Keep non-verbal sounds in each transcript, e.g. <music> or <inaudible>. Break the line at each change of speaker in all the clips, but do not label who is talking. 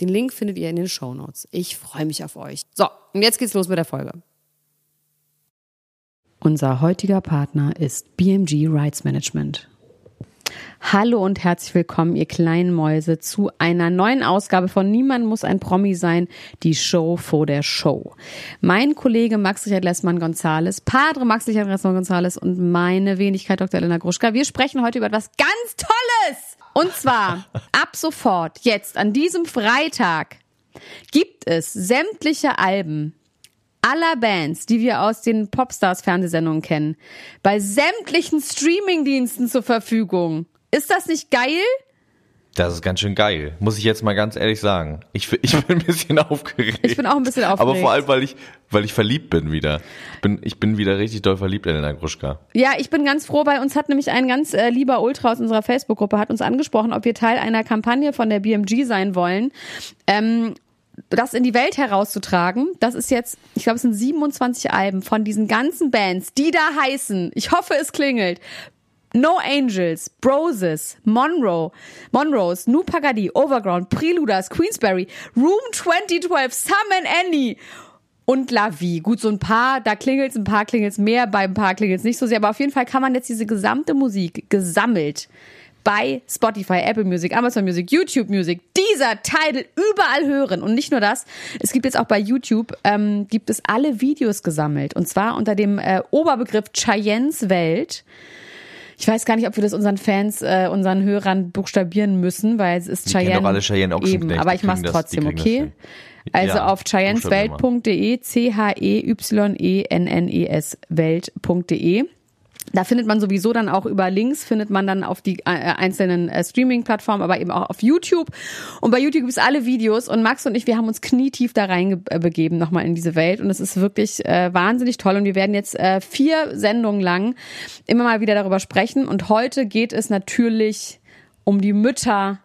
Den Link findet ihr in den Show Notes. Ich freue mich auf euch. So, und jetzt geht's los mit der Folge. Unser heutiger Partner ist BMG Rights Management. Hallo und herzlich willkommen, ihr kleinen Mäuse, zu einer neuen Ausgabe von Niemand muss ein Promi sein, die Show vor der Show. Mein Kollege Max Richard Lessmann Gonzales, Padre Max Richard Lessmann Gonzales und meine Wenigkeit Dr. Elena Gruschka. Wir sprechen heute über etwas ganz Tolles! Und zwar ab sofort, jetzt an diesem Freitag, gibt es sämtliche Alben aller Bands, die wir aus den Popstars Fernsehsendungen kennen, bei sämtlichen Streamingdiensten zur Verfügung. Ist das nicht geil?
Das ist ganz schön geil, muss ich jetzt mal ganz ehrlich sagen. Ich, ich <laughs> bin ein bisschen aufgeregt.
Ich bin auch ein bisschen aufgeregt.
Aber vor allem, weil ich, weil ich verliebt bin wieder. Ich bin, ich bin wieder richtig doll verliebt in Elena Gruschka.
Ja, ich bin ganz froh. Bei uns hat nämlich ein ganz äh, lieber Ultra aus unserer Facebook-Gruppe hat uns angesprochen, ob wir Teil einer Kampagne von der BMG sein wollen. Ähm, das in die Welt herauszutragen, das ist jetzt, ich glaube, es sind 27 Alben von diesen ganzen Bands, die da heißen, ich hoffe, es klingelt, No Angels, Broses, Monroe, Monrose, New Pagadi, Overground, Preluders, Queensberry, Room 2012, Sam and Annie und La Vie. Gut, so ein paar, da klingelt's, ein paar klingelt's mehr, bei ein paar klingelt's nicht so sehr, aber auf jeden Fall kann man jetzt diese gesamte Musik gesammelt bei Spotify, Apple Music, Amazon Music, YouTube Music, dieser Titel überall hören. Und nicht nur das, es gibt jetzt auch bei YouTube, ähm, gibt es alle Videos gesammelt. Und zwar unter dem äh, Oberbegriff Cheyennes Welt. Ich weiß gar nicht, ob wir das unseren Fans, äh, unseren Hörern buchstabieren müssen, weil es ist Cheyenne.
Doch alle Cheyenne
eben, aber ich mach's trotzdem, okay? Also ja, auf cheyenneswelt.de, C-H-E-Y-E-N-N-E-S Welt.de. Da findet man sowieso dann auch über Links, findet man dann auf die äh, einzelnen äh, Streaming-Plattformen, aber eben auch auf YouTube. Und bei YouTube gibt es alle Videos und Max und ich, wir haben uns knietief da reinbegeben äh, nochmal in diese Welt und es ist wirklich äh, wahnsinnig toll und wir werden jetzt äh, vier Sendungen lang immer mal wieder darüber sprechen und heute geht es natürlich um die Mütter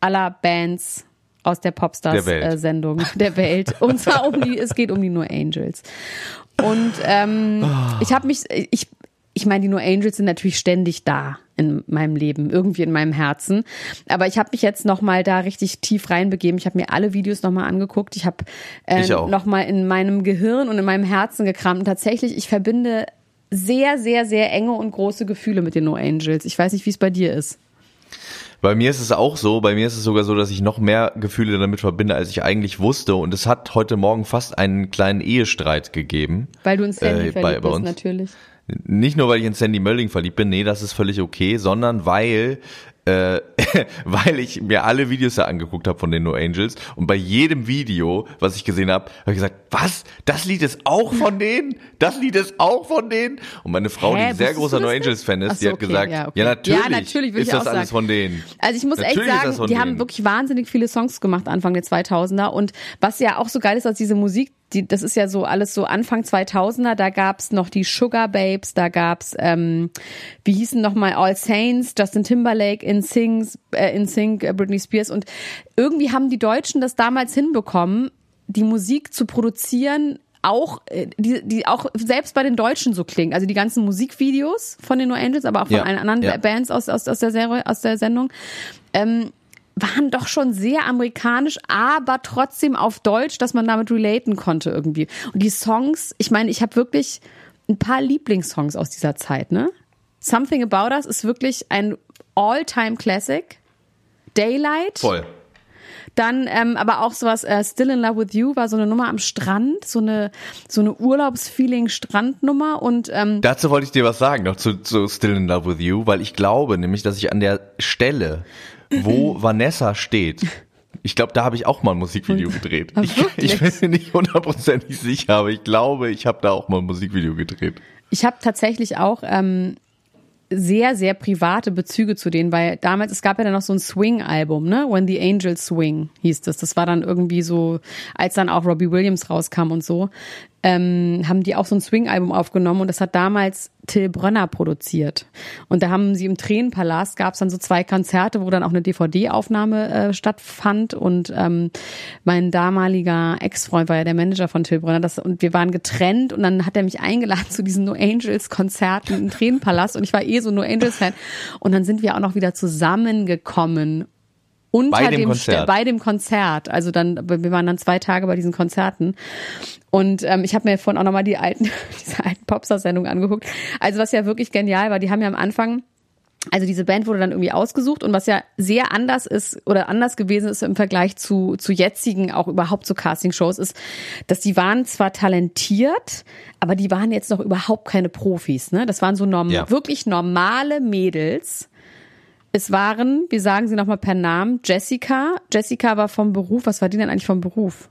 aller Bands aus der Popstars-Sendung der, äh, der Welt. Und zwar um die, es geht um die No Angels. Und ähm, oh. ich habe mich, ich ich meine, die No Angels sind natürlich ständig da in meinem Leben, irgendwie in meinem Herzen. Aber ich habe mich jetzt noch mal da richtig tief reinbegeben. Ich habe mir alle Videos noch mal angeguckt. Ich habe äh, noch mal in meinem Gehirn und in meinem Herzen gekramt. Und tatsächlich, ich verbinde sehr, sehr, sehr enge und große Gefühle mit den No Angels. Ich weiß nicht, wie es bei dir ist.
Bei mir ist es auch so, bei mir ist es sogar so, dass ich noch mehr Gefühle damit verbinde, als ich eigentlich wusste. Und es hat heute Morgen fast einen kleinen Ehestreit gegeben.
Weil du ins Handy äh, bei, bei uns. natürlich.
Nicht nur, weil ich in Sandy Mölling verliebt bin, nee, das ist völlig okay, sondern weil äh, <laughs> weil ich mir alle Videos da angeguckt habe von den No Angels und bei jedem Video, was ich gesehen habe, habe ich gesagt, was? Das Lied ist auch von denen? Das Lied ist auch von denen? Und meine Frau,
Hä,
die sehr großer No Angels Fan ist, so, die hat okay, gesagt, ja, okay. ja, natürlich, ja, natürlich ist das alles von denen.
Also ich muss natürlich echt sagen, die denen. haben wirklich wahnsinnig viele Songs gemacht Anfang der 2000er und was ja auch so geil ist, dass diese Musik die, das ist ja so alles so Anfang 2000er, da gab's noch die Sugar Babes, da gab's, ähm, wie hießen nochmal All Saints, Justin Timberlake, In Sings, äh, In Sync, äh, Britney Spears und irgendwie haben die Deutschen das damals hinbekommen, die Musik zu produzieren, auch äh, die, die auch selbst bei den Deutschen so klingen. Also die ganzen Musikvideos von den No Angels, aber auch von ja, allen anderen ja. Bands aus, aus, aus der Serie, aus der Sendung. Ähm, waren doch schon sehr amerikanisch, aber trotzdem auf Deutsch, dass man damit relaten konnte irgendwie. Und die Songs, ich meine, ich habe wirklich ein paar Lieblingssongs aus dieser Zeit, ne? Something About Us ist wirklich ein All-Time Classic. Daylight.
Voll.
Dann ähm, aber auch sowas, äh, Still in Love with You war so eine Nummer am Strand, so eine, so eine Urlaubsfeeling-Strandnummer und ähm,
Dazu wollte ich dir was sagen, noch zu, zu Still in Love with You, weil ich glaube nämlich, dass ich an der Stelle, wo Vanessa steht. Ich glaube, da habe ich auch mal ein Musikvideo gedreht. Ich, ich bin mir nicht hundertprozentig sicher, aber ich glaube, ich habe da auch mal ein Musikvideo gedreht.
ich habe tatsächlich auch ähm, sehr, sehr private Bezüge zu denen, weil damals, es gab ja dann noch so ein Swing-Album, ne? When the Angels Swing hieß das. Das war dann irgendwie so, als dann auch Robbie Williams rauskam und so ähm, haben die auch so ein Swing-Album aufgenommen und das hat damals Till Brönner produziert. Und da haben sie im Tränenpalast gab es dann so zwei Konzerte, wo dann auch eine DVD-Aufnahme äh, stattfand. Und ähm, mein damaliger Ex-Freund war ja der Manager von Till Brönner. Das, und wir waren getrennt und dann hat er mich eingeladen <laughs> zu diesen No Angels Konzerten im Tränenpalast. Und ich war eh so No Angels Fan und dann sind wir auch noch wieder zusammengekommen unter
Bei dem
dem
Konzert.
Bei dem Konzert. Also dann, wir waren dann zwei Tage bei diesen Konzerten. Und ähm, ich habe mir vorhin auch nochmal die alten, <laughs> diese alten Popstar-Sendungen angeguckt. Also was ja wirklich genial war, die haben ja am Anfang also diese Band wurde dann irgendwie ausgesucht und was ja sehr anders ist oder anders gewesen ist im Vergleich zu, zu jetzigen, auch überhaupt zu Castingshows, ist, dass die waren zwar talentiert, aber die waren jetzt noch überhaupt keine Profis. Ne? Das waren so norm
Ja.
wirklich normale Mädels. Es waren, wir sagen sie nochmal per Namen, Jessica. Jessica war vom Beruf, was war die denn eigentlich vom Beruf?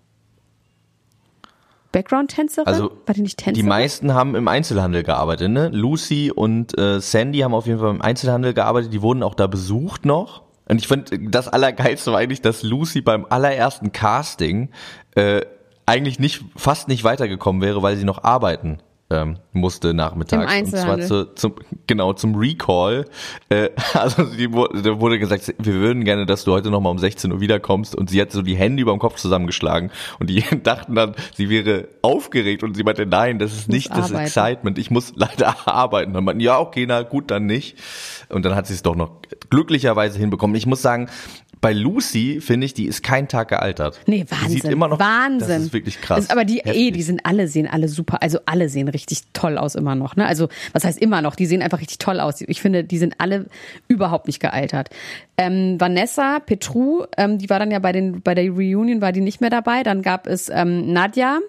Background-Tänzerin?
Also
war die nicht
die
Tänzerin?
meisten haben im Einzelhandel gearbeitet, ne? Lucy und äh, Sandy haben auf jeden Fall im Einzelhandel gearbeitet, die wurden auch da besucht noch. Und ich finde, das Allergeilste war eigentlich, dass Lucy beim allerersten Casting äh, eigentlich nicht, fast nicht weitergekommen wäre, weil sie noch arbeiten ähm, musste nachmittags.
Im.
Und zwar zu, zum, genau, zum Recall. Äh, <laughs> also die, da wurde gesagt, wir würden gerne, dass du heute nochmal um 16 Uhr wiederkommst. Und sie hat so die Hände über dem Kopf zusammengeschlagen. Und die <laughs> dachten dann, sie wäre aufgeregt. Und sie meinte, nein, das ist nicht das
arbeiten.
Excitement. Ich muss leider <laughs> arbeiten. Und dann meinten, ja, okay, na gut, dann nicht. Und dann hat sie es doch noch glücklicherweise hinbekommen. Ich muss sagen, bei Lucy finde ich, die ist kein Tag gealtert.
Nee,
Die
Wahnsinn.
sieht immer noch,
Wahnsinn.
Das ist wirklich krass.
Das, aber die, eh, die sind alle, sehen alle super, also alle sehen richtig toll aus immer noch, ne? Also, was heißt immer noch? Die sehen einfach richtig toll aus. Ich finde, die sind alle überhaupt nicht gealtert. Ähm, Vanessa Petru, ähm, die war dann ja bei den, bei der Reunion war die nicht mehr dabei. Dann gab es ähm, Nadja.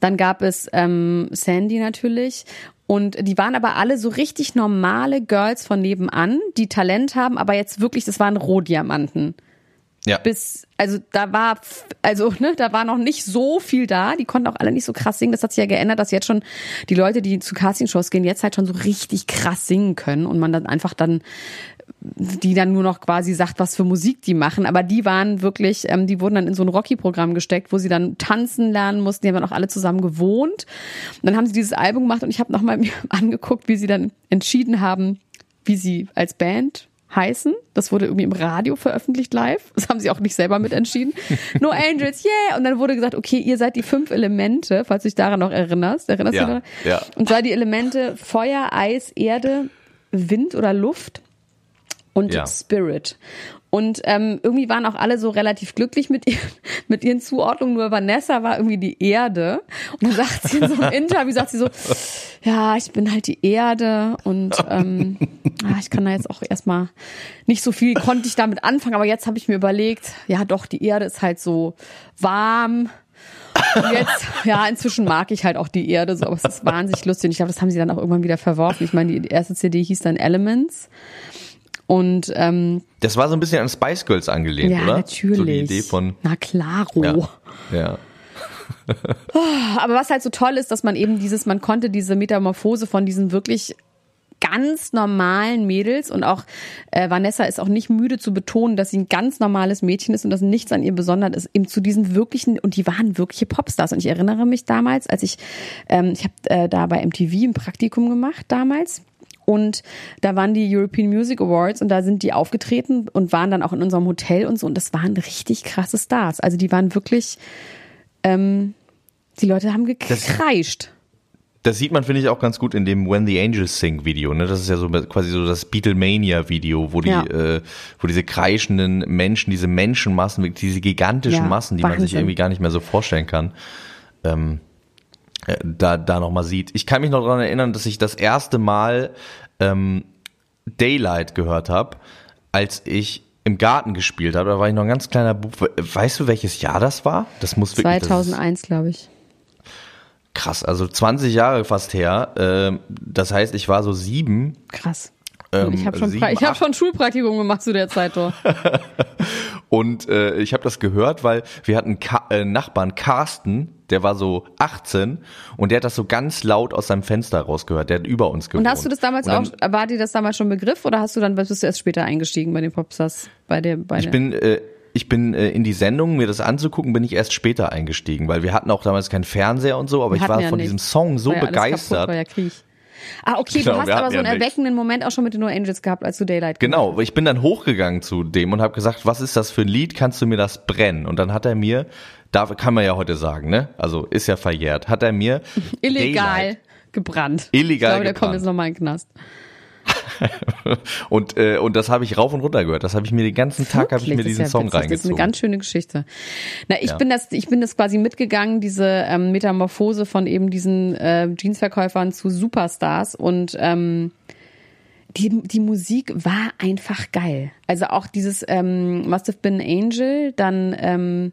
Dann gab es ähm, Sandy natürlich. Und die waren aber alle so richtig normale Girls von nebenan, die Talent haben, aber jetzt wirklich, das waren Rohdiamanten
ja.
bis, also da war, also ne, da war noch nicht so viel da. Die konnten auch alle nicht so krass singen. Das hat sich ja geändert, dass jetzt schon die Leute, die zu Castingshows gehen, jetzt halt schon so richtig krass singen können und man dann einfach dann die dann nur noch quasi sagt, was für Musik die machen. Aber die waren wirklich, ähm, die wurden dann in so ein Rocky-Programm gesteckt, wo sie dann tanzen lernen mussten. Die haben dann auch alle zusammen gewohnt. Und dann haben sie dieses Album gemacht und ich habe nochmal <laughs> mir angeguckt, wie sie dann entschieden haben, wie sie als Band heißen. Das wurde irgendwie im Radio veröffentlicht live. Das haben sie auch nicht selber mitentschieden. <laughs> No Angels, yeah! Und dann wurde gesagt, okay, ihr seid die fünf Elemente, falls du dich daran noch erinnerst. Erinnerst
Ja,
du daran?
ja.
Und zwar die Elemente Feuer, Eis, Erde, Wind oder Luft und
Ja.
Spirit. Und ähm, irgendwie waren auch alle so relativ glücklich mit, ihr, <laughs> mit ihren Zuordnungen. Nur Vanessa war irgendwie die Erde. Und dann sagt sie in so einem <laughs> Interview, sagt sie so, ja, ich bin halt die Erde und ähm, ah, ich kann da jetzt auch erstmal nicht so viel, konnte ich damit anfangen. Aber jetzt habe ich mir überlegt, ja doch, die Erde ist halt so warm. Und jetzt, ja, inzwischen mag ich halt auch die Erde so, aber es ist wahnsinnig lustig. Und ich glaube, das haben sie dann auch irgendwann wieder verworfen. Ich meine, die erste CD hieß dann Elements. Und ähm,
Das war so ein bisschen an Spice Girls angelehnt,
ja,
oder?
natürlich.
So die Idee von,
Na klaro.
ja. ja. <laughs>
Aber was halt so toll ist, dass man eben dieses, man konnte diese Metamorphose von diesen wirklich ganz normalen Mädels und auch äh, Vanessa ist auch nicht müde zu betonen, dass sie ein ganz normales Mädchen ist und dass nichts an ihr besonders ist, eben zu diesen wirklichen und die waren wirkliche Popstars und ich erinnere mich damals, als ich ähm, ich habe äh, da bei MTV ein Praktikum gemacht damals und da waren die European Music Awards und da sind die aufgetreten und waren dann auch in unserem Hotel und so und das waren richtig krasse Stars. Also die waren wirklich ähm, die Leute haben gekreischt.
Das sieht man, finde ich, auch ganz gut in dem When the Angels Sing Video. Ne? Das ist ja so quasi so das Beatlemania Video, wo die,
Ja.
äh, wo diese kreischenden Menschen, diese Menschenmassen, diese gigantischen
Ja,
Massen, die man sich
Wahnsinn.
irgendwie gar nicht mehr so vorstellen kann, ähm, äh, da, da nochmal sieht. Ich kann mich noch daran erinnern, dass ich das erste Mal ähm, Daylight gehört habe, als ich im Garten gespielt habe. Da war ich noch ein ganz kleiner Bub. Weißt du, welches Jahr das war? Das muss wirklich. das ist-
2001, glaube ich.
Krass, also 20 Jahre fast her. Ähm, das heißt, ich war so sieben.
Krass.
Ähm,
ich habe schon,
sieben,
ich hab schon Schulpraktikum gemacht zu der Zeit, doch. <laughs>
Und äh, ich habe das gehört, weil wir hatten Ka äh, Nachbarn Carsten der war so 18 und der hat das so ganz laut aus seinem Fenster rausgehört. Der hat über uns gewohnt.
Und hast du das damals
dann,
auch, war dir das damals schon Begriff oder hast du dann, bist du erst später eingestiegen bei den Popstars? Bei der, bei
ich
der?
bin, äh, ich bin äh, in die Sendung, mir das anzugucken, bin ich erst später eingestiegen, weil wir hatten auch damals keinen Fernseher und so, aber
Wir
ich war
ja
von
nicht.
diesem Song so
war ja
begeistert.
Kaputt, war ja Krieg. Ah, okay,
Genau,
du hast aber so einen
ja
erweckenden Moment auch schon mit den No Angels gehabt, als du Daylight
Genau, weil ich bin dann hochgegangen zu dem und habe gesagt, was ist das für ein Lied? Kannst du mir das brennen? Und dann hat er mir, da kann man ja heute sagen, ne? Also ist ja verjährt, hat er mir <laughs>
Illegal
Daylight
gebrannt.
Illegal
Ich glaube, der
gebrannt.
kommt jetzt nochmal in den Knast. <laughs>
und äh, und das habe ich rauf und runter gehört. Das habe ich mir den ganzen Tag habe ich mir diesen
ja
Song
witzig. Das ist
reingezogen.
eine ganz schöne Geschichte. Na, ich
Ja.
bin das, ich bin das quasi mitgegangen, diese ähm, Metamorphose von eben diesen äh, Jeansverkäufern zu Superstars und ähm, die, die Musik war einfach geil. Also auch dieses ähm, Must Have Been an Angel, dann ähm,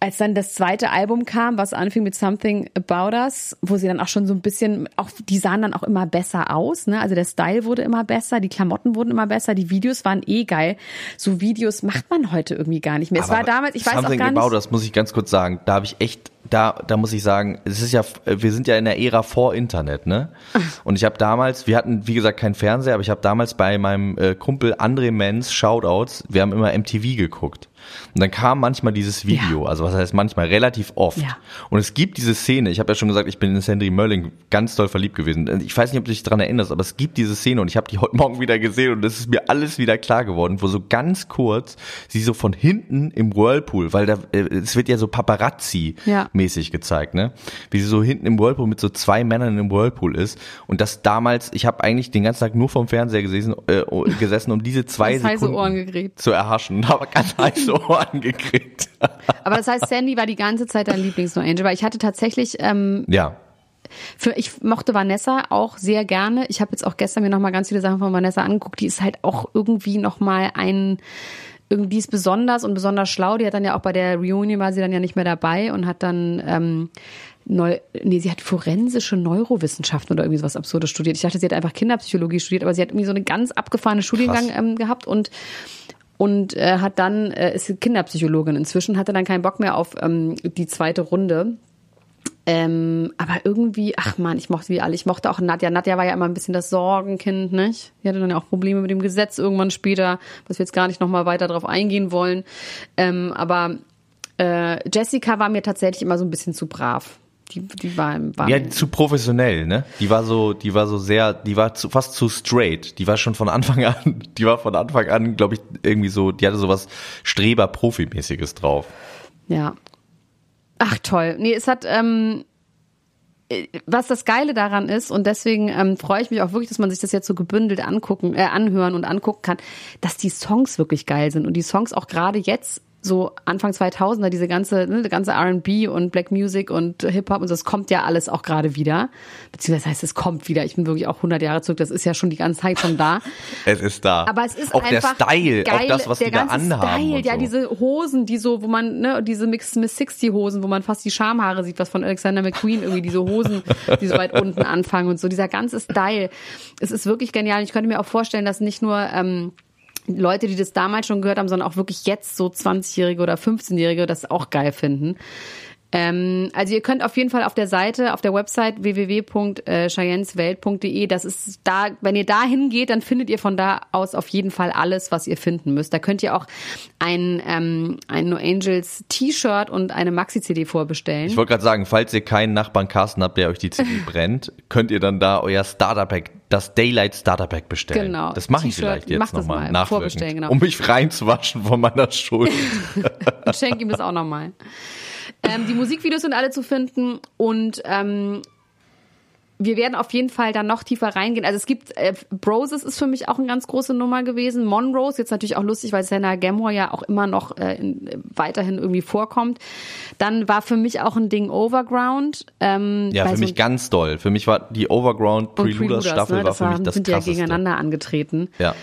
als dann das zweite Album kam, was anfing mit Something About Us, wo sie dann auch schon so ein bisschen, auch die sahen dann auch immer besser aus, ne? Also der Style wurde immer besser, die Klamotten wurden immer besser, die Videos waren eh geil. So Videos macht man heute irgendwie gar nicht mehr. Es war damals, ich weiß auch
Something
gar
About
nicht.
Us muss ich ganz kurz sagen. Da habe ich echt, da, da muss ich sagen, es ist ja, wir sind ja in der Ära vor Internet, ne? <laughs> Und ich habe damals, wir hatten wie gesagt keinen Fernseher, aber ich habe damals bei meinem äh, Kumpel André Menz Shoutouts, wir haben immer MTV geguckt. Und dann kam manchmal dieses Video, also was heißt manchmal relativ oft.
Ja.
Und es gibt diese Szene, ich habe ja schon gesagt, ich bin in Sandy Mölling ganz doll verliebt gewesen. Ich weiß nicht, ob du dich daran erinnerst, aber es gibt diese Szene und ich habe die heute <laughs> Morgen wieder gesehen und es ist mir alles wieder klar geworden, wo so ganz kurz sie so von hinten im Whirlpool, weil da äh, es wird ja so Paparazzi-mäßig gezeigt, ne? Wie sie so hinten im Whirlpool mit so zwei Männern im Whirlpool ist und das damals, ich habe eigentlich den ganzen Tag nur vom Fernseher gesessen, äh, <laughs> gesessen um diese zwei
heiße
Sekunden zu erhaschen <laughs> habe ganz heiße Ohren <laughs> gekriegt.
Aber das heißt, Sandy war die ganze Zeit dein Lieblings-No Angel, weil ich hatte tatsächlich, ähm,
ja.
für, ich mochte Vanessa auch sehr gerne. Ich habe jetzt auch gestern mir nochmal ganz viele Sachen von Vanessa angeguckt. Die ist halt auch irgendwie nochmal ein, irgendwie ist besonders und besonders schlau. Die hat dann ja auch bei der Reunion war sie dann ja nicht mehr dabei und hat dann, ähm, Neu, nee, sie hat forensische Neurowissenschaften oder irgendwie sowas Absurdes studiert. Ich dachte, sie hat einfach Kinderpsychologie studiert, aber sie hat irgendwie so eine ganz abgefahrene Studiengang ähm, gehabt und und äh, hat dann äh, ist Kinderpsychologin inzwischen hatte dann keinen Bock mehr auf ähm, die zweite Runde ähm, aber irgendwie, ach man, ich mochte wie alle. Ich mochte auch Nadja. Nadja war ja immer ein bisschen das Sorgenkind, nicht? Die hatte dann ja auch Probleme mit dem Gesetz irgendwann später, was wir jetzt gar nicht nochmal weiter drauf eingehen wollen. Ähm, aber äh, Jessica war mir tatsächlich immer so ein bisschen zu brav. Die, die war, war
Ja, zu professionell, ne? Die war so, die war so sehr, die war zu, fast zu straight. Die war schon von Anfang <laughs> an, die war von Anfang an, glaube ich, irgendwie so, die hatte sowas Streber-Profi-mäßiges drauf.
Ja. Ach toll. Nee, es hat, ähm, äh, was das Geile daran ist, und deswegen ähm, freue ich mich auch wirklich, dass man sich das jetzt so gebündelt angucken, äh, anhören und angucken kann, dass die Songs wirklich geil sind und die Songs auch gerade jetzt so Anfang 2000er diese ganze ne, die ganze R&B und Black Music und Hip Hop und so, das kommt ja alles auch gerade wieder beziehungsweise heißt es kommt wieder ich bin wirklich auch 100 Jahre zurück das ist ja schon die ganze Zeit schon da <laughs>
Es ist da.
aber es ist
auch
einfach
der Style,
geil,
auch das, was
der
die da
ganze
anhaben.
Style,
und
ja,
so.
diese Hosen, die so, wo man, ne, diese Mix Miss 60 Hosen, wo man fast die Schamhaare sieht, was von Alexander McQueen irgendwie diese Hosen, <laughs> die so weit unten anfangen und so, dieser ganze Style. Es ist wirklich genial. Ich könnte mir auch vorstellen, dass nicht nur, ähm, Leute, die das damals schon gehört haben, sondern auch wirklich jetzt so 20-Jährige oder 15-Jährige das auch geil finden. Ähm, also ihr könnt auf jeden Fall auf der Seite, auf der Website www.cheyenneswelt.de, das ist da, wenn ihr da hingeht, dann findet ihr von da aus auf jeden Fall alles, was ihr finden müsst. Da könnt ihr auch ein, ähm, ein No Angels T-Shirt und eine Maxi-CD vorbestellen.
Ich wollte gerade sagen, falls ihr keinen Nachbarn Carsten habt, der euch die CD <laughs> brennt, könnt ihr dann da euer Starter-Pack, das Daylight Starter-Pack bestellen.
Genau.
Das mache ich vielleicht jetzt nochmal
mal. Vorbestellen, genau.
um mich reinzuwaschen von meiner Schuld. <laughs> <laughs>
Ich schenke ihm das auch nochmal. Ähm, die Musikvideos sind alle zu finden und ähm, wir werden auf jeden Fall dann noch tiefer reingehen. Also es gibt, äh, Broses ist für mich auch eine ganz große Nummer gewesen. Monrose, jetzt natürlich auch lustig, weil Senna Gamora ja auch immer noch äh, in, weiterhin irgendwie vorkommt. Dann war für mich auch ein Ding Overground. Ähm,
Ja, für mich ganz doll. Für mich war die Overground
und
Preluders Staffel
ne?
war
das
für mich das
sind ja
krasseste.
gegeneinander angetreten.
Ja.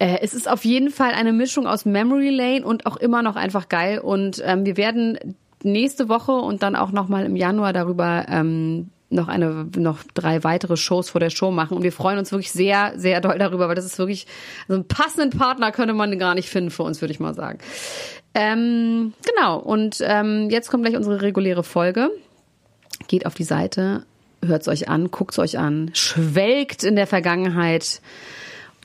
Äh, es ist auf jeden Fall eine Mischung aus Memory Lane und auch immer noch einfach geil. Und ähm, wir werden nächste Woche und dann auch nochmal im Januar darüber ähm, noch eine, noch drei weitere Shows vor der Show machen. Und wir freuen uns wirklich sehr, sehr doll darüber, weil das ist wirklich, so einen passenden Partner könnte man gar nicht finden für uns, würde ich mal sagen. Ähm, genau. Und ähm, jetzt kommt gleich unsere reguläre Folge. Geht auf die Seite, hört es euch an, guckt es euch an, schwelgt in der Vergangenheit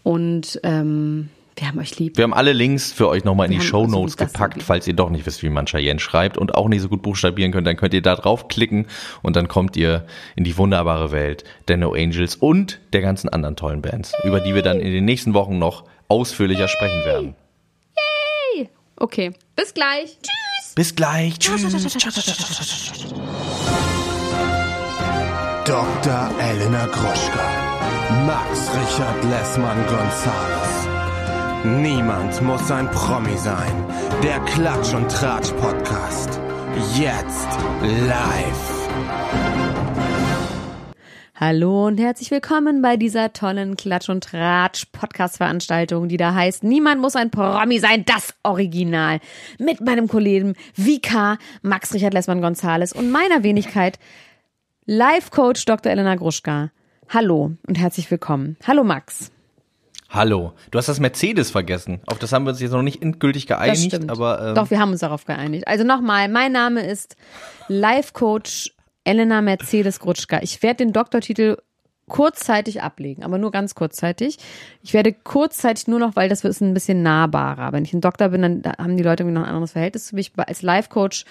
und ähm, wir haben euch lieb.
Wir haben alle Links für euch nochmal in
Wir
die Show
also
Notes gepackt, falls ihr doch nicht wisst, wie man Cheyenne schreibt und auch nicht so gut buchstabieren könnt, dann könnt ihr da draufklicken und dann kommt ihr in die wunderbare Welt der No Angels und der ganzen anderen tollen Bands, über die wir dann in den nächsten Wochen noch ausführlicher sprechen werden.
Okay, bis gleich. Tschüss.
Bis gleich. Tschüss.
Dr. Elena Gruschka. Max Richard Lessmann Gonzales. Niemand muss ein Promi sein. Der Klatsch und Tratsch Podcast. Jetzt live.
Hallo und herzlich willkommen bei dieser tollen Klatsch und Tratsch Podcast Veranstaltung, die da heißt Niemand muss ein Promi sein, das Original. Mit meinem Kollegen Vika, Max Richard Lessmann Gonzales und meiner Wenigkeit Life Coach Dr. Elena Gruschka. Hallo und herzlich willkommen. Hallo Max.
Hallo. Du hast das Mercedes vergessen. Auf das haben wir uns jetzt noch nicht endgültig geeinigt, aber ähm,
Doch, wir haben uns darauf geeinigt. Also nochmal, mein Name ist Life Coach Elena Mercedes Grutschka. Ich werde den Doktortitel kurzzeitig ablegen, aber nur ganz kurzzeitig. Ich werde kurzzeitig nur noch, weil das ist ein bisschen nahbarer. Wenn ich ein Doktor bin, dann haben die Leute irgendwie noch ein anderes Verhältnis zu mich. Als Life Coach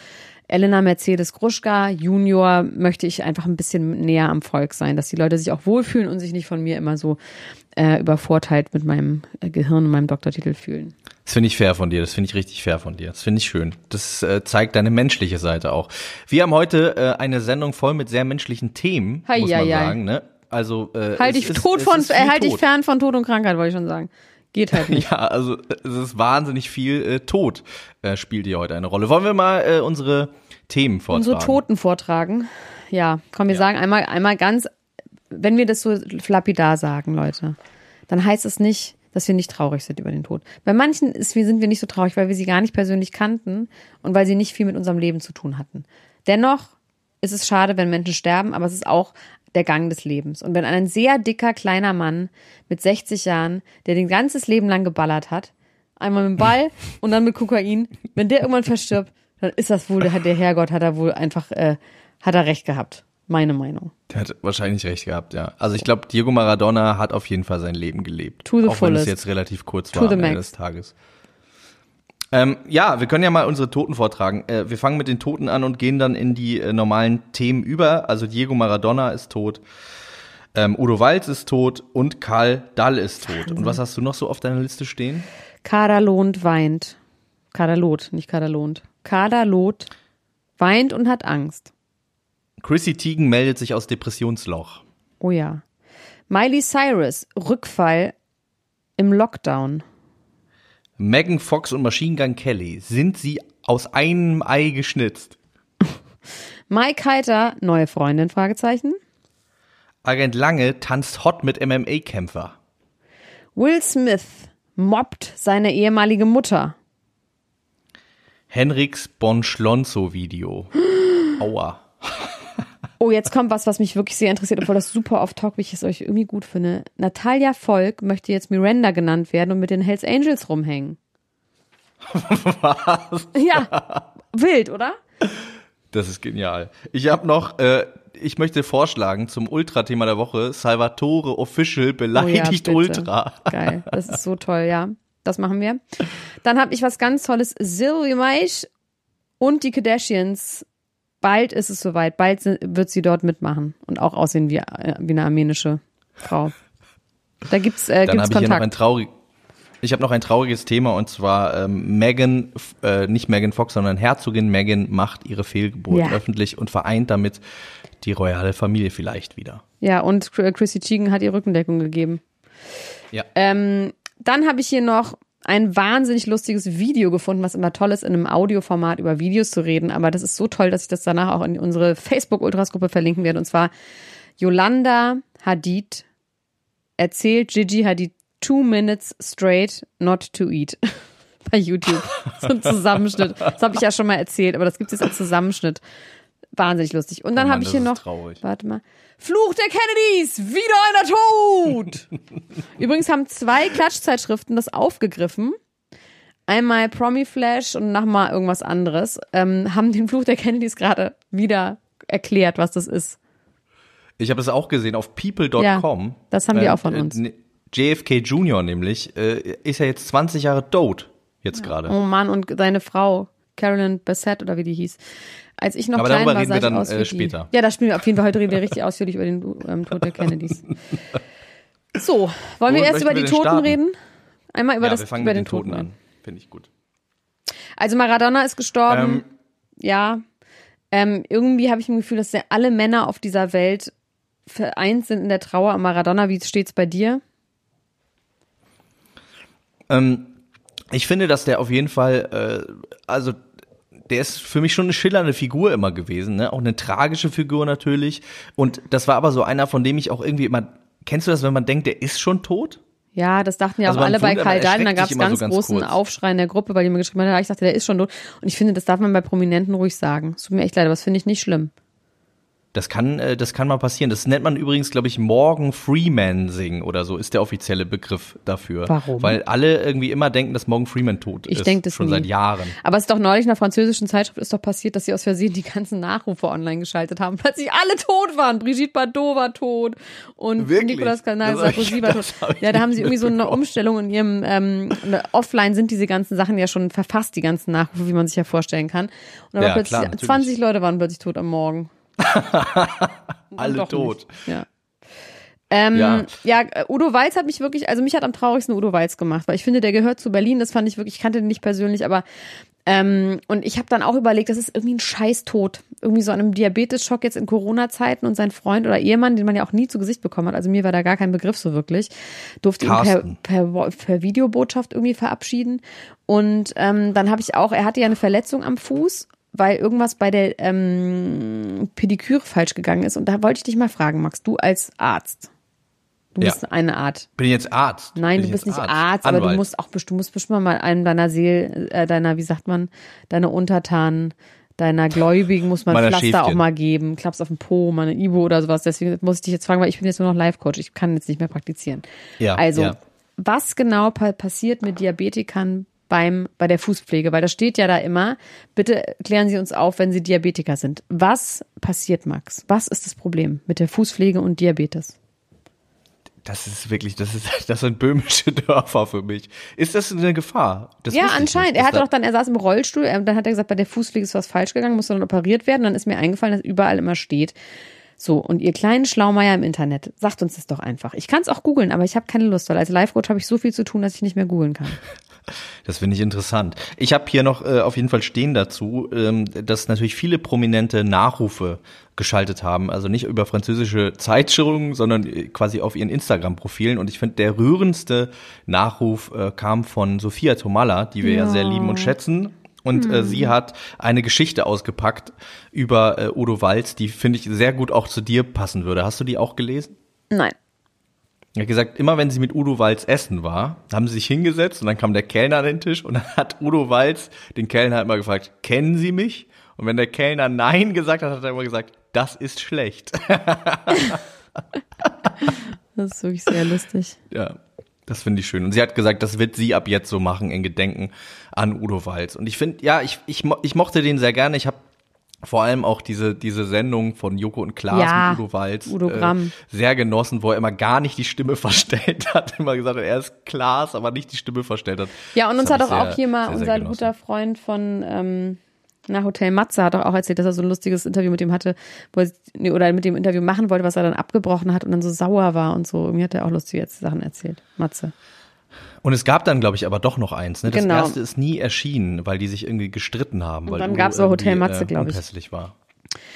Elena Mercedes Gruschka Junior möchte ich einfach ein bisschen näher am Volk sein, dass die Leute sich auch wohlfühlen und sich nicht von mir immer so äh, übervorteilt mit meinem äh, Gehirn und meinem Doktortitel fühlen.
Das finde ich fair von dir, das finde ich richtig fair von dir. Das finde ich schön. Das äh, zeigt deine menschliche Seite auch. Wir haben heute äh, eine Sendung voll mit sehr menschlichen Themen, muss man sagen. Ne? Also äh,
Halt
es
dich
ist-
tot
es
von,
ist
äh, halt dich
Tod.
fern von Tod und Krankheit, wollte ich schon sagen. Geht halt <laughs> nicht.
Ja, also es ist wahnsinnig viel äh, Tod äh, spielt hier heute eine Rolle. Wollen wir mal äh, unsere Themen vortragen?
Unsere Toten vortragen. Ja, komm, wir sagen einmal, einmal ganz, wenn wir das so lapidar sagen, Leute, dann heißt es nicht, dass wir nicht traurig sind über den Tod. Bei manchen ist, sind wir nicht so traurig, weil wir sie gar nicht persönlich kannten und weil sie nicht viel mit unserem Leben zu tun hatten. Dennoch ist es schade, wenn Menschen sterben, aber es ist auch der Gang des Lebens. Und wenn ein sehr dicker, kleiner Mann mit 60 Jahren, der den ganzes Leben lang geballert hat, einmal mit dem Ball <laughs> und dann mit Kokain, wenn der irgendwann verstirbt, dann ist das wohl, der, der Herrgott hat er wohl einfach, äh, hat er recht gehabt. Meine Meinung.
Der hat wahrscheinlich recht gehabt, ja. Also ich glaube, Diego Maradona hat auf jeden Fall sein Leben gelebt.
To the
auch wenn es
fullest.
jetzt relativ kurz
To
war am Ende des Tages. Ähm, ja, wir können ja mal unsere Toten vortragen. Äh, wir fangen mit den Toten an und gehen dann in die äh, normalen Themen über. Also Diego Maradona ist tot, ähm, Udo Walz ist tot und Karl Dall ist tot. Und was hast du noch so auf deiner Liste stehen?
Kaderlohnt weint. Kaderlot, nicht Kaderlohnt. Kaderlot weint und hat Angst.
Chrissy Teigen meldet sich aus Depressionsloch.
Oh ja. Miley Cyrus, Rückfall im Lockdown.
Megan Fox und Machine Gun Kelly, sind sie aus einem Ei geschnitzt? <laughs>
Mike Heiter, neue Freundin, Fragezeichen.
Agent Lange tanzt hot mit MMA-Kämpfer.
Will Smith mobbt seine ehemalige Mutter.
Henriks Bonschlonzo-Video. <gasps> Aua.
Oh, jetzt kommt was, was mich wirklich sehr interessiert, obwohl das super off-topic ist, aber ich irgendwie gut finde. Natalia Volk möchte jetzt Miranda genannt werden und mit den Hells Angels rumhängen. <laughs> Was? Ja, wild, oder?
Das ist genial. Ich habe noch, äh, ich möchte vorschlagen zum Ultra-Thema der Woche, Salvatore Official beleidigt
bitte.
Ultra.
Geil, das ist so toll, ja. Das machen wir. Dann habe ich was ganz Tolles. Sylvie Maisch und die Kardashians. Bald ist es soweit. Bald wird sie dort mitmachen und auch aussehen wie, äh, wie eine armenische Frau. Da gibt's, äh,
Dann
gibt's
habe ich hier noch ein
Kontakt.
traurig, ich habe noch ein trauriges Thema und zwar ähm, Megan, äh, nicht Megan Fox, sondern Herzogin Megan macht ihre Fehlgeburt
Ja.
öffentlich und vereint damit die royale Familie vielleicht wieder.
Ja, und Chr- Chrissy Teigen hat ihr Rückendeckung gegeben.
Ja.
Ähm, dann habe ich hier noch ein wahnsinnig lustiges Video gefunden, was immer toll ist, in einem Audioformat über Videos zu reden. Aber das ist so toll, dass ich das danach auch in unsere Facebook-Ultras-Gruppe verlinken werde. Und zwar Yolanda Hadid erzählt Gigi Hadid two minutes straight not to eat. <laughs> Bei YouTube. So ein Zusammenschnitt. Das habe ich ja schon mal erzählt, aber das gibt es jetzt als Zusammenschnitt. Wahnsinnig lustig. Und dann
Oh
habe ich
das
hier noch,
traurig.
warte mal, Fluch der Kennedys, wieder einer tot. <laughs> Übrigens haben zwei Klatschzeitschriften das aufgegriffen. Einmal Promi Flash und nochmal irgendwas anderes. Ähm, haben den Fluch der Kennedys gerade wieder erklärt, was das ist.
Ich habe es auch gesehen auf people.com.
Ja, das haben die auch von uns.
ne, JFK Jr. nämlich äh, ist ja jetzt 20 Jahre tot. Jetzt gerade.
Oh Mann, und seine Frau, Carolyn Bassett oder wie die hieß. Als ich noch
Aber
klein war,
reden
sah
wir
ich
dann,
aus
äh, später.
Die. Ja, da spielen wir auf jeden Fall heute reden wir richtig <laughs> ausführlich über den ähm, Tod der Kennedys. <laughs> So, wollen wir
Wo
erst über die Toten
starten?
reden? Einmal über
ja,
das
wir fangen
über
mit
den
den Toten
Toten
an. Finde ich gut.
Also Maradona ist gestorben.
Ähm,
ja. Ähm, irgendwie habe ich ein Gefühl, dass alle Männer auf dieser Welt vereint sind in der Trauer um Maradona. Wie steht's bei dir?
Ähm, ich finde, dass der auf jeden Fall, äh, also der ist für mich schon eine schillernde Figur immer gewesen, ne? Auch eine tragische Figur natürlich. Und das war aber so einer, von dem ich auch irgendwie immer. Kennst du das, wenn man denkt, der ist schon tot?
Ja, das dachten ja
Also
auch alle bei Karl Dahl.
Erschreckt
gab es ganz
so ganz
großen
kurz.
Aufschrei in der Gruppe, weil die mir geschrieben haben, ich dachte, der ist schon tot. Und ich finde, das darf man bei Prominenten ruhig sagen. Es tut mir echt leid, aber das finde ich nicht schlimm.
Das kann, äh, das kann mal passieren. Das nennt man übrigens, glaube ich, Morgan Freeman singen oder so, ist der offizielle Begriff dafür.
Warum?
Weil alle irgendwie immer denken, dass Morgan Freeman tot
Ich
ist.
denk das
Schon
nie.
seit Jahren.
Aber es ist doch neulich in einer französischen Zeitschrift ist doch passiert, dass sie aus Versehen die ganzen Nachrufe online geschaltet haben. Plötzlich alle tot waren. Brigitte Bardot war tot und
Wirklich?
Nicolas Canal
ich-
Sarkozy war <laughs> tot.
ich
Ja, da haben sie irgendwie so eine. Umstellung in ihrem ähm, ne, Offline sind diese ganzen Sachen ja schon verfasst, die ganzen Nachrufe, wie man sich ja vorstellen kann. Und aber
Ja,
plötzlich
klar, natürlich.
20 Leute waren plötzlich tot am Morgen. <laughs>
Alle tot.
Ja. Ähm, ja.
Ja.
Udo Walz hat mich wirklich, also mich hat am traurigsten Udo Walz gemacht, weil ich finde, der gehört zu Berlin, das fand ich wirklich, ich kannte den nicht persönlich, aber ähm, und ich habe dann auch überlegt, das ist irgendwie ein Scheiß-Tod. Irgendwie so an einem Diabetes-Schock jetzt in Corona-Zeiten und sein Freund oder Ehemann, den man ja auch nie zu Gesicht bekommen hat, also mir war da gar kein Begriff so wirklich, durfte ihn per,
Carsten.
per, per Videobotschaft irgendwie verabschieden. Und ähm, dann habe ich auch, er hatte ja eine Verletzung am Fuß, weil irgendwas bei der ähm, Pediküre falsch gegangen ist. Und da wollte ich dich mal fragen, Max, du als Arzt. Du
Ja.
bist eine Art.
Bin ich jetzt Arzt?
Nein,
Bin
du bist nicht Arzt, aber du musst auch du musst bestimmt mal einem deiner Seel, äh, deiner, wie sagt man, deiner Untertanen, deiner Gläubigen muss man
Meiner
Pflaster auch
Schäfchen.
mal geben, klappst auf den Po, mal eine Ibo oder sowas. Deswegen muss ich dich jetzt fragen, weil ich bin jetzt nur noch Life-Coach, ich kann jetzt nicht mehr praktizieren.
Ja,
also,
ja.
was genau pa passiert mit Diabetikern beim, bei der Fußpflege? Weil das steht ja da immer, bitte klären Sie uns auf, wenn Sie Diabetiker sind. Was passiert, Max? Was ist das Problem mit der Fußpflege und Diabetes?
Das ist wirklich, das ist, <laughs> das sind böhmische <laughs> Dörfer für mich. Ist das eine Gefahr? Das
ja, anscheinend. Er
da-
doch dann, er saß im Rollstuhl, dann hat er gesagt, bei der Fußpflege ist was falsch gegangen, musste dann operiert werden. Dann ist mir eingefallen, dass überall immer steht. So, und ihr kleinen Schlaumeier im Internet, sagt uns das doch einfach. Ich kann es auch googeln, aber ich habe keine Lust, weil als Live-Coach habe ich so viel zu tun, dass ich nicht mehr googeln kann. <laughs>
Das finde ich interessant. Ich habe hier noch äh, auf jeden Fall stehen dazu, ähm, dass natürlich viele prominente Nachrufe geschaltet haben. Also nicht über französische Zeitschriften, sondern äh, quasi auf ihren Instagram-Profilen. Und ich finde, der rührendste Nachruf äh, kam von Sophia Tomalla, die wir ja, sehr lieben und schätzen. Und äh, sie hat eine Geschichte ausgepackt über äh, Udo Walz, die finde ich sehr gut auch zu dir passen würde. Hast du die auch gelesen?
Nein.
Er hat gesagt, immer wenn sie mit Udo Walz essen war, haben sie sich hingesetzt und dann kam der Kellner an den Tisch und dann hat Udo Walz den Kellner immer gefragt, kennen Sie mich? Und wenn der Kellner Nein gesagt hat, hat er immer gesagt, das ist schlecht. <laughs>
Das ist wirklich sehr lustig.
ja, das finde ich schön. Und sie hat gesagt, das wird sie ab jetzt so machen in Gedenken an Udo Walz. Und ich finde, ja, ich, ich, ich mochte den sehr gerne. Ich habe vor allem auch diese, diese Sendung von Joko und Klaas
Ja,
mit Udo Walz
Udo Gramm.
Äh, sehr genossen, wo er immer gar nicht die Stimme <laughs> verstellt hat. Immer gesagt hat, er ist Klaas, aber nicht die Stimme verstellt hat.
Ja, und uns
Das
hat
hab
doch auch hier mal unser
genossen.
guter Freund von ähm, na, Hotel Matze hat doch auch erzählt, dass er so ein lustiges Interview mit dem hatte, wo er, nee, oder mit dem Interview machen wollte, was er dann abgebrochen hat und dann so sauer war und so. Irgendwie hat er auch lustige Sachen erzählt. Matze.
Und es gab dann, glaube ich, aber doch noch eins. Ne? Das
Genau.
erste ist nie erschienen, weil die sich irgendwie gestritten haben. weil
dann gab's aber Hotel Matze, glaub ich.
unpässlich war.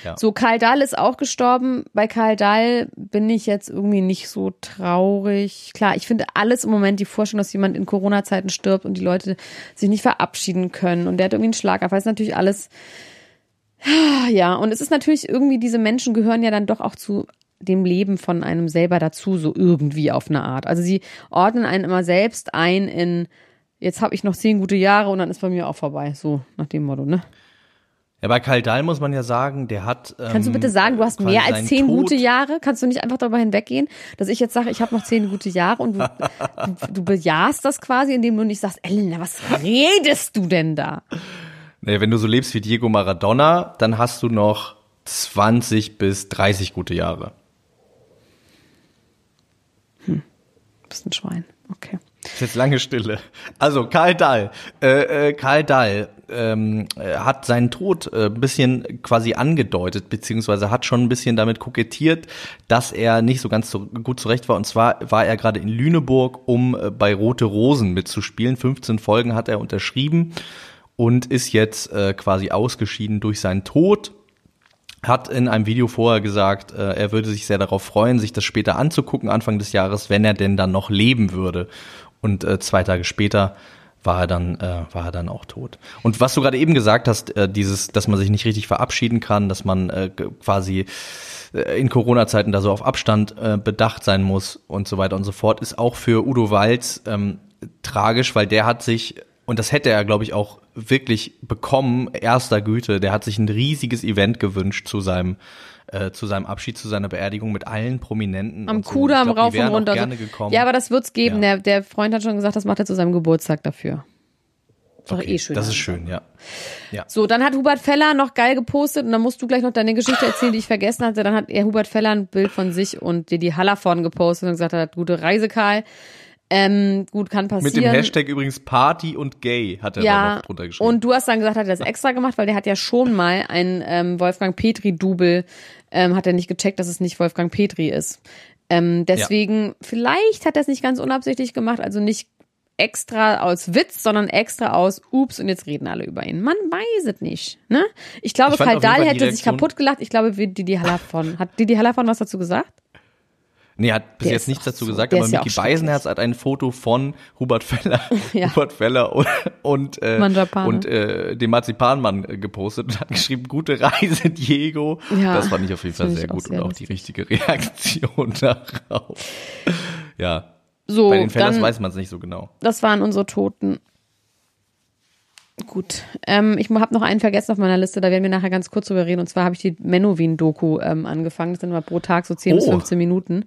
Ja.
So, Karl Dahl ist auch gestorben. Bei Karl Dahl bin ich jetzt irgendwie nicht so traurig. Klar, ich finde alles im Moment die Vorstellung, dass jemand in Corona-Zeiten stirbt und die Leute sich nicht verabschieden können und der hat irgendwie einen Schlaganfall. ist natürlich alles, <sighs> ja. Und es ist natürlich irgendwie, diese Menschen gehören ja dann doch auch zu dem Leben von einem selber dazu, so irgendwie auf eine Art. Also sie ordnen einen immer selbst ein in, jetzt habe ich noch zehn gute Jahre und dann ist bei mir auch vorbei. So nach dem Motto, ne?
Ja, bei Karl Dahl muss man ja sagen, der hat. Ähm,
Kannst du bitte sagen, du hast mehr als zehn
Tod-
gute Jahre? Kannst du nicht einfach darüber hinweggehen, dass ich jetzt sage, ich habe noch zehn gute Jahre und du, du, du bejahst das quasi, indem du nicht sagst, Elena, was redest du denn da?
Nee, wenn du so lebst wie Diego Maradona, dann hast du noch 20 bis 30 gute Jahre.
Bist ein Schwein. Okay.
Ist jetzt lange Stille. Also Karl Dahl, äh, äh, Karl Dahl ähm, äh, hat seinen Tod äh, ein bisschen quasi angedeutet, beziehungsweise hat schon ein bisschen damit kokettiert, dass er nicht so ganz so gut zurecht war. Und zwar war er gerade in Lüneburg, um äh, bei Rote Rosen mitzuspielen. 15 Folgen hat er unterschrieben und ist jetzt äh, quasi ausgeschieden durch seinen Tod hat in einem Video vorher gesagt, äh, er würde sich sehr darauf freuen, sich das später anzugucken, Anfang des Jahres, wenn er denn dann noch leben würde. Und äh, zwei Tage später war er dann äh, war er dann auch tot. Und was du gerade eben gesagt hast, äh, dieses, dass man sich nicht richtig verabschieden kann, dass man äh, quasi äh, in Corona-Zeiten da so auf Abstand äh, bedacht sein muss und so weiter und so fort, ist auch für Udo Walz ähm, tragisch, weil der hat sich und das hätte er, glaube ich, auch wirklich bekommen, erster Güte. Der hat sich ein riesiges Event gewünscht zu seinem, äh, zu seinem Abschied, zu seiner Beerdigung mit allen Prominenten.
Am
so.
Kudamm
glaub,
rauf
die
und runter.
Gerne gekommen.
Ja, aber das wird's geben.
Ja.
Der, der Freund hat schon gesagt, das macht er zu seinem Geburtstag dafür. Ist doch
okay,
eh schön.
Das ist schön, ja. ja.
So, dann hat Hubert Feller noch geil gepostet und dann musst du gleich noch deine Geschichte erzählen, die ich vergessen hatte. Dann hat er Hubert Feller ein Bild von sich und Didi Hallervorden gepostet und gesagt, er hat gute Reise, Karl. Ähm, gut, kann passieren.
Mit dem Hashtag übrigens Party und Gay hat er da
ja,
noch drunter geschrieben.
und du hast dann gesagt, hat er das extra gemacht, weil der hat ja schon mal ein ähm, Wolfgang Petri-Double, ähm, hat er nicht gecheckt, dass es nicht Wolfgang Petri ist. Ähm, deswegen, vielleicht hat er es nicht ganz unabsichtlich gemacht, also nicht extra aus Witz, sondern extra aus Ups und jetzt reden alle über ihn. Man weiß es nicht. Ne? Ich glaube,
Ich die
hätte sich kaputt gelacht. Ich glaube, wie Didi Hallervon. Hat Didi Hallervon was dazu gesagt?
Nee, er hat bis
Der
jetzt nichts dazu
so-
gesagt,
der
aber
ist ja
Beisenherz hat ein Foto von Hubert Feller, <laughs>
Ja.
Hubert Feller und, und, äh, und äh, dem Marzipanmann äh, gepostet und hat geschrieben, gute Reise, <laughs> Diego.
Ja,
das fand ich auf jeden Fall sehr gut
sehr
und auch die richtige <laughs> Reaktion darauf. Ja,
So,
bei den Fellers
dann,
weiß man es nicht so genau.
das waren unsere Toten. Gut, ähm, ich habe noch einen vergessen auf meiner Liste, da werden wir nachher ganz kurz drüber reden. Und zwar habe ich die Menowin-Doku ähm, angefangen. Das sind immer pro Tag so 10 bis
Oh.
15 Minuten.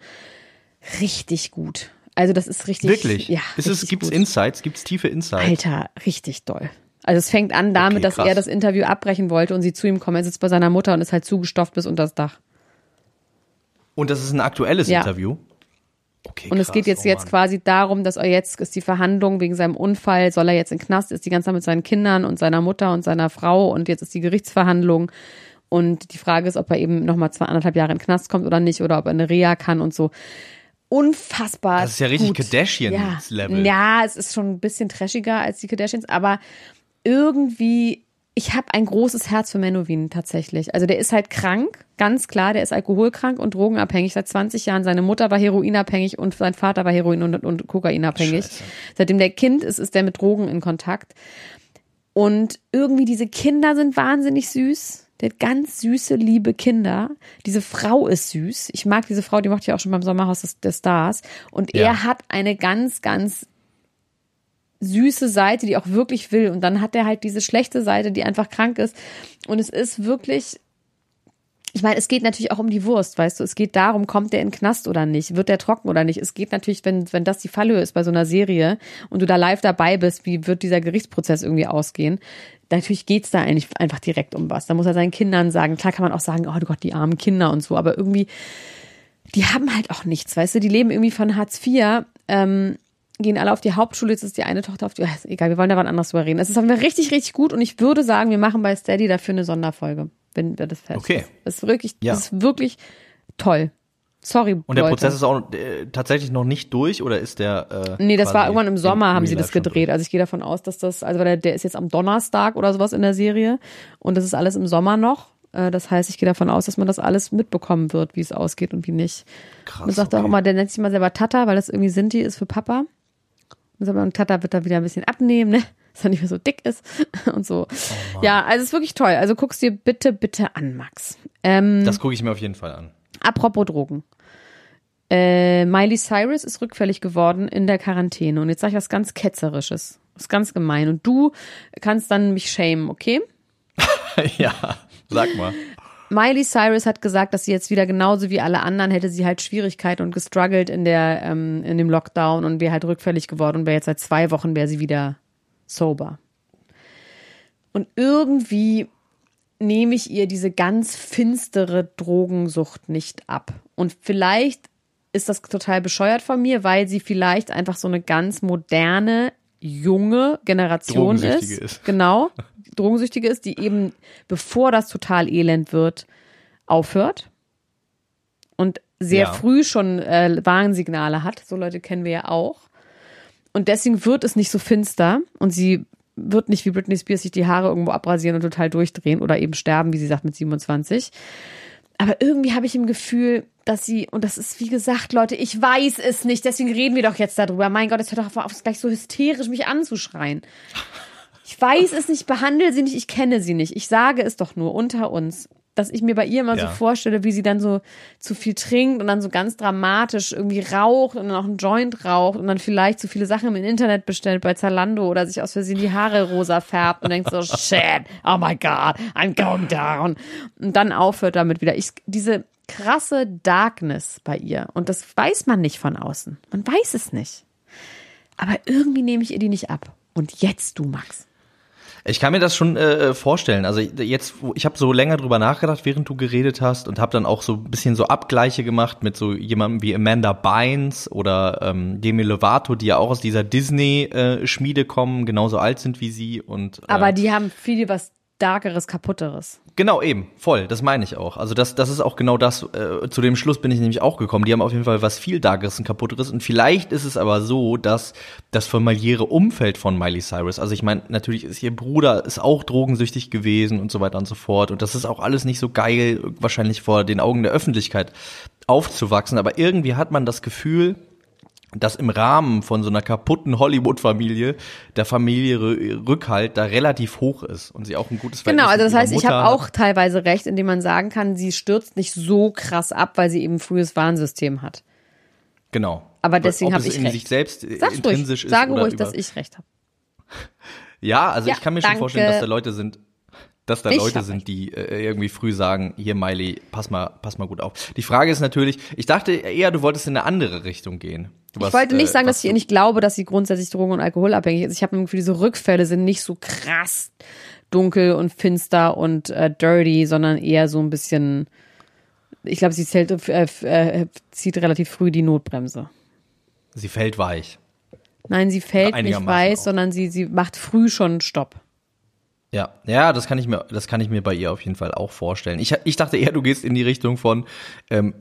Richtig gut. Also das ist richtig.
Wirklich?
Ja.
Ist es, gibt's
gut.
Insights? Gibt's tiefe Insights?
Alter, richtig doll. Also es fängt an damit,
Okay,
dass er das Interview abbrechen wollte und sie zu ihm kommen. Er sitzt bei seiner Mutter und ist halt zugestopft bis unter das Dach.
Und das ist ein aktuelles
Ja.
Interview? Okay,
Und es
krass,
geht jetzt,
oh
jetzt quasi darum, dass er jetzt ist die Verhandlung wegen seinem Unfall, soll er jetzt in Knast, ist die ganze Zeit mit seinen Kindern und seiner Mutter und seiner Frau und jetzt ist die Gerichtsverhandlung. Und die Frage ist, ob er eben nochmal zwei, anderthalb Jahre in Knast kommt oder nicht oder ob er eine Reha kann und so. Unfassbar.
Das ist ja richtig
gut.
Kardashians-Level.
Ja, es ist schon ein bisschen trashiger als die Kardashians, aber irgendwie, ich habe ein großes Herz für Menowin tatsächlich. Also der ist halt krank, ganz klar, der ist alkoholkrank und drogenabhängig seit 20 Jahren. Seine Mutter war heroinabhängig und sein Vater war heroin- und, und kokainabhängig.
Scheiße.
Seitdem der Kind ist, ist der mit Drogen in Kontakt. Und irgendwie diese Kinder sind wahnsinnig süß. Der hat ganz süße, liebe Kinder. Diese Frau ist süß. Ich mag diese Frau, die macht ja auch schon beim Sommerhaus des, des Stars. Und
Ja.
er hat eine ganz, ganz süße Seite, die auch wirklich will. Und dann hat er halt diese schlechte Seite, die einfach krank ist. Und es ist wirklich, ich meine, es geht natürlich auch um die Wurst, weißt du. Es geht darum, kommt der in den Knast oder nicht? Wird der trocken oder nicht? Es geht natürlich, wenn, wenn das die Fallhöhe ist bei so einer Serie und du da live dabei bist, wie wird dieser Gerichtsprozess irgendwie ausgehen? Natürlich geht's da eigentlich einfach direkt um was. Da muss er seinen Kindern sagen. Klar kann man auch sagen, oh Gott, die armen Kinder und so, aber irgendwie, die haben halt auch nichts, weißt du, die leben irgendwie von Hartz IV, ähm, gehen alle auf die Hauptschule, jetzt ist die eine Tochter auf die, ist egal, wir wollen da wann anders drüber reden. Es ist aber richtig, richtig gut und ich würde sagen, wir machen bei Steady dafür eine Sonderfolge, wenn wir das fest
Okay.
Das ist wirklich,
Ja.
das ist wirklich toll. Sorry,
Und der
Leute.
Prozess ist auch äh, tatsächlich noch nicht durch oder ist der? Äh,
Nee, das war irgendwann im Sommer, haben sie das gedreht. Also ich gehe davon aus, dass das, also der, der ist jetzt am Donnerstag oder sowas in der Serie und das ist alles im Sommer noch. Äh, Das heißt, ich gehe davon aus, dass man das alles mitbekommen wird, wie es ausgeht und wie nicht.
Krass,
Man sagt auch
okay.
immer, der nennt sich mal selber Tata, weil das irgendwie Sinti ist für Papa. Und Tata wird da wieder ein bisschen abnehmen, ne? <laughs> Dass er nicht mehr so dick ist <laughs> und so.
Oh
ja, also es ist wirklich toll. Also guck's dir bitte, bitte an, Max. Ähm,
Das gucke ich mir auf jeden Fall an.
Apropos Drogen. Äh, Miley Cyrus ist rückfällig geworden in der Quarantäne. Und jetzt sage ich was ganz Ketzerisches. Was ganz gemein. Und du kannst dann mich shamen, okay? <laughs>
ja, sag mal.
Miley Cyrus hat gesagt, dass sie jetzt wieder genauso wie alle anderen hätte sie halt Schwierigkeiten und gestruggelt in der ähm, in dem Lockdown und wäre halt rückfällig geworden und wäre jetzt seit zwei Wochen wäre sie wieder sober. Und irgendwie nehme ich ihr diese ganz finstere Drogensucht nicht ab. Und vielleicht ist das total bescheuert von mir, weil sie vielleicht einfach so eine ganz moderne, junge Generation ist.
ist.
Genau. Drogensüchtige ist, die eben, bevor das total elend wird, aufhört. Und sehr
Ja.
früh schon äh, Warnsignale hat. So Leute kennen wir ja auch. Und deswegen wird es nicht so finster und sie wird nicht wie Britney Spears sich die Haare irgendwo abrasieren und total durchdrehen oder eben sterben, wie sie sagt, mit 27. Aber irgendwie habe ich im Gefühl, dass sie, und das ist wie gesagt, Leute, ich weiß es nicht, deswegen reden wir doch jetzt darüber. Mein Gott, jetzt hört doch auf, gleich so hysterisch mich anzuschreien. Ich weiß es nicht, behandle sie nicht, ich kenne sie nicht. Ich sage es doch nur unter uns, dass ich mir bei ihr immer so
Ja.
vorstelle, wie sie dann so zu viel trinkt und dann so ganz dramatisch irgendwie raucht und dann auch einen Joint raucht und dann vielleicht zu viele Sachen im Internet bestellt bei Zalando oder sich aus Versehen die Haare rosa färbt und denkt so, <laughs> shit, oh my God, I'm going down. Und dann aufhört damit wieder. Ich, diese krasse Darkness bei ihr und das weiß man nicht von außen. Man weiß es nicht. Aber irgendwie nehme ich ihr die nicht ab. Und jetzt du, Max.
Ich kann mir das schon äh, vorstellen. Also jetzt, ich habe so länger drüber nachgedacht, während du geredet hast und habe dann auch so ein bisschen so Abgleiche gemacht mit so jemandem wie Amanda Bynes oder ähm, Demi Lovato, die ja auch aus dieser Disney-Schmiede kommen, genauso alt sind wie sie und äh,
Aber die haben viel was Darkeres, Kaputteres.
Genau, eben, voll, das meine ich auch. Also das, das ist auch genau das, äh, zu dem Schluss bin ich nämlich auch gekommen. Die haben auf jeden Fall was viel Darkeres und Kaputteres und vielleicht ist es aber so, dass das familiäre Umfeld von Miley Cyrus, also ich meine, natürlich ist ihr Bruder ist auch drogensüchtig gewesen und so weiter und so fort und das ist auch alles nicht so geil, wahrscheinlich vor den Augen der Öffentlichkeit aufzuwachsen, aber irgendwie hat man das Gefühl, dass im Rahmen von so einer kaputten Hollywood-Familie der familiäre Rückhalt da relativ hoch ist und sie auch ein gutes
Genau,
Verhältnis
also das heißt, ich habe auch teilweise recht, indem man sagen kann, sie stürzt nicht so krass ab, weil sie eben ein frühes Warnsystem hat.
Genau.
Aber deswegen
Ob
hab
es
ich
in
recht.
sich selbst äh,
Sag's
intrinsisch
ruhig,
ist
sage ruhig, dass ich recht habe. <laughs>
Ja, also
Ja,
ich kann mir schon
danke.
vorstellen, dass da Leute sind, dass da
Ich
Leute sind, die äh, irgendwie früh sagen, hier Miley, pass mal, pass mal gut auf. Die Frage ist natürlich, ich dachte eher, du wolltest in eine andere Richtung gehen.
Ich wollte nicht
äh,
sagen, dass ich ihr nicht glaube, dass sie grundsätzlich drogen- und alkoholabhängig ist. Ich habe irgendwie diese Rückfälle sind nicht so krass dunkel und finster und äh, dirty, sondern eher so ein bisschen. Ich glaube, sie zählt, äh, äh, zieht relativ früh die Notbremse.
Sie fällt weich.
Nein, sie fällt nicht weiß,
auch.
sondern sie, sie macht früh schon Stopp.
Ja, ja, das kann ich mir, das kann ich mir bei ihr auf jeden Fall auch vorstellen. Ich, ich dachte eher, du gehst in die Richtung von, ähm,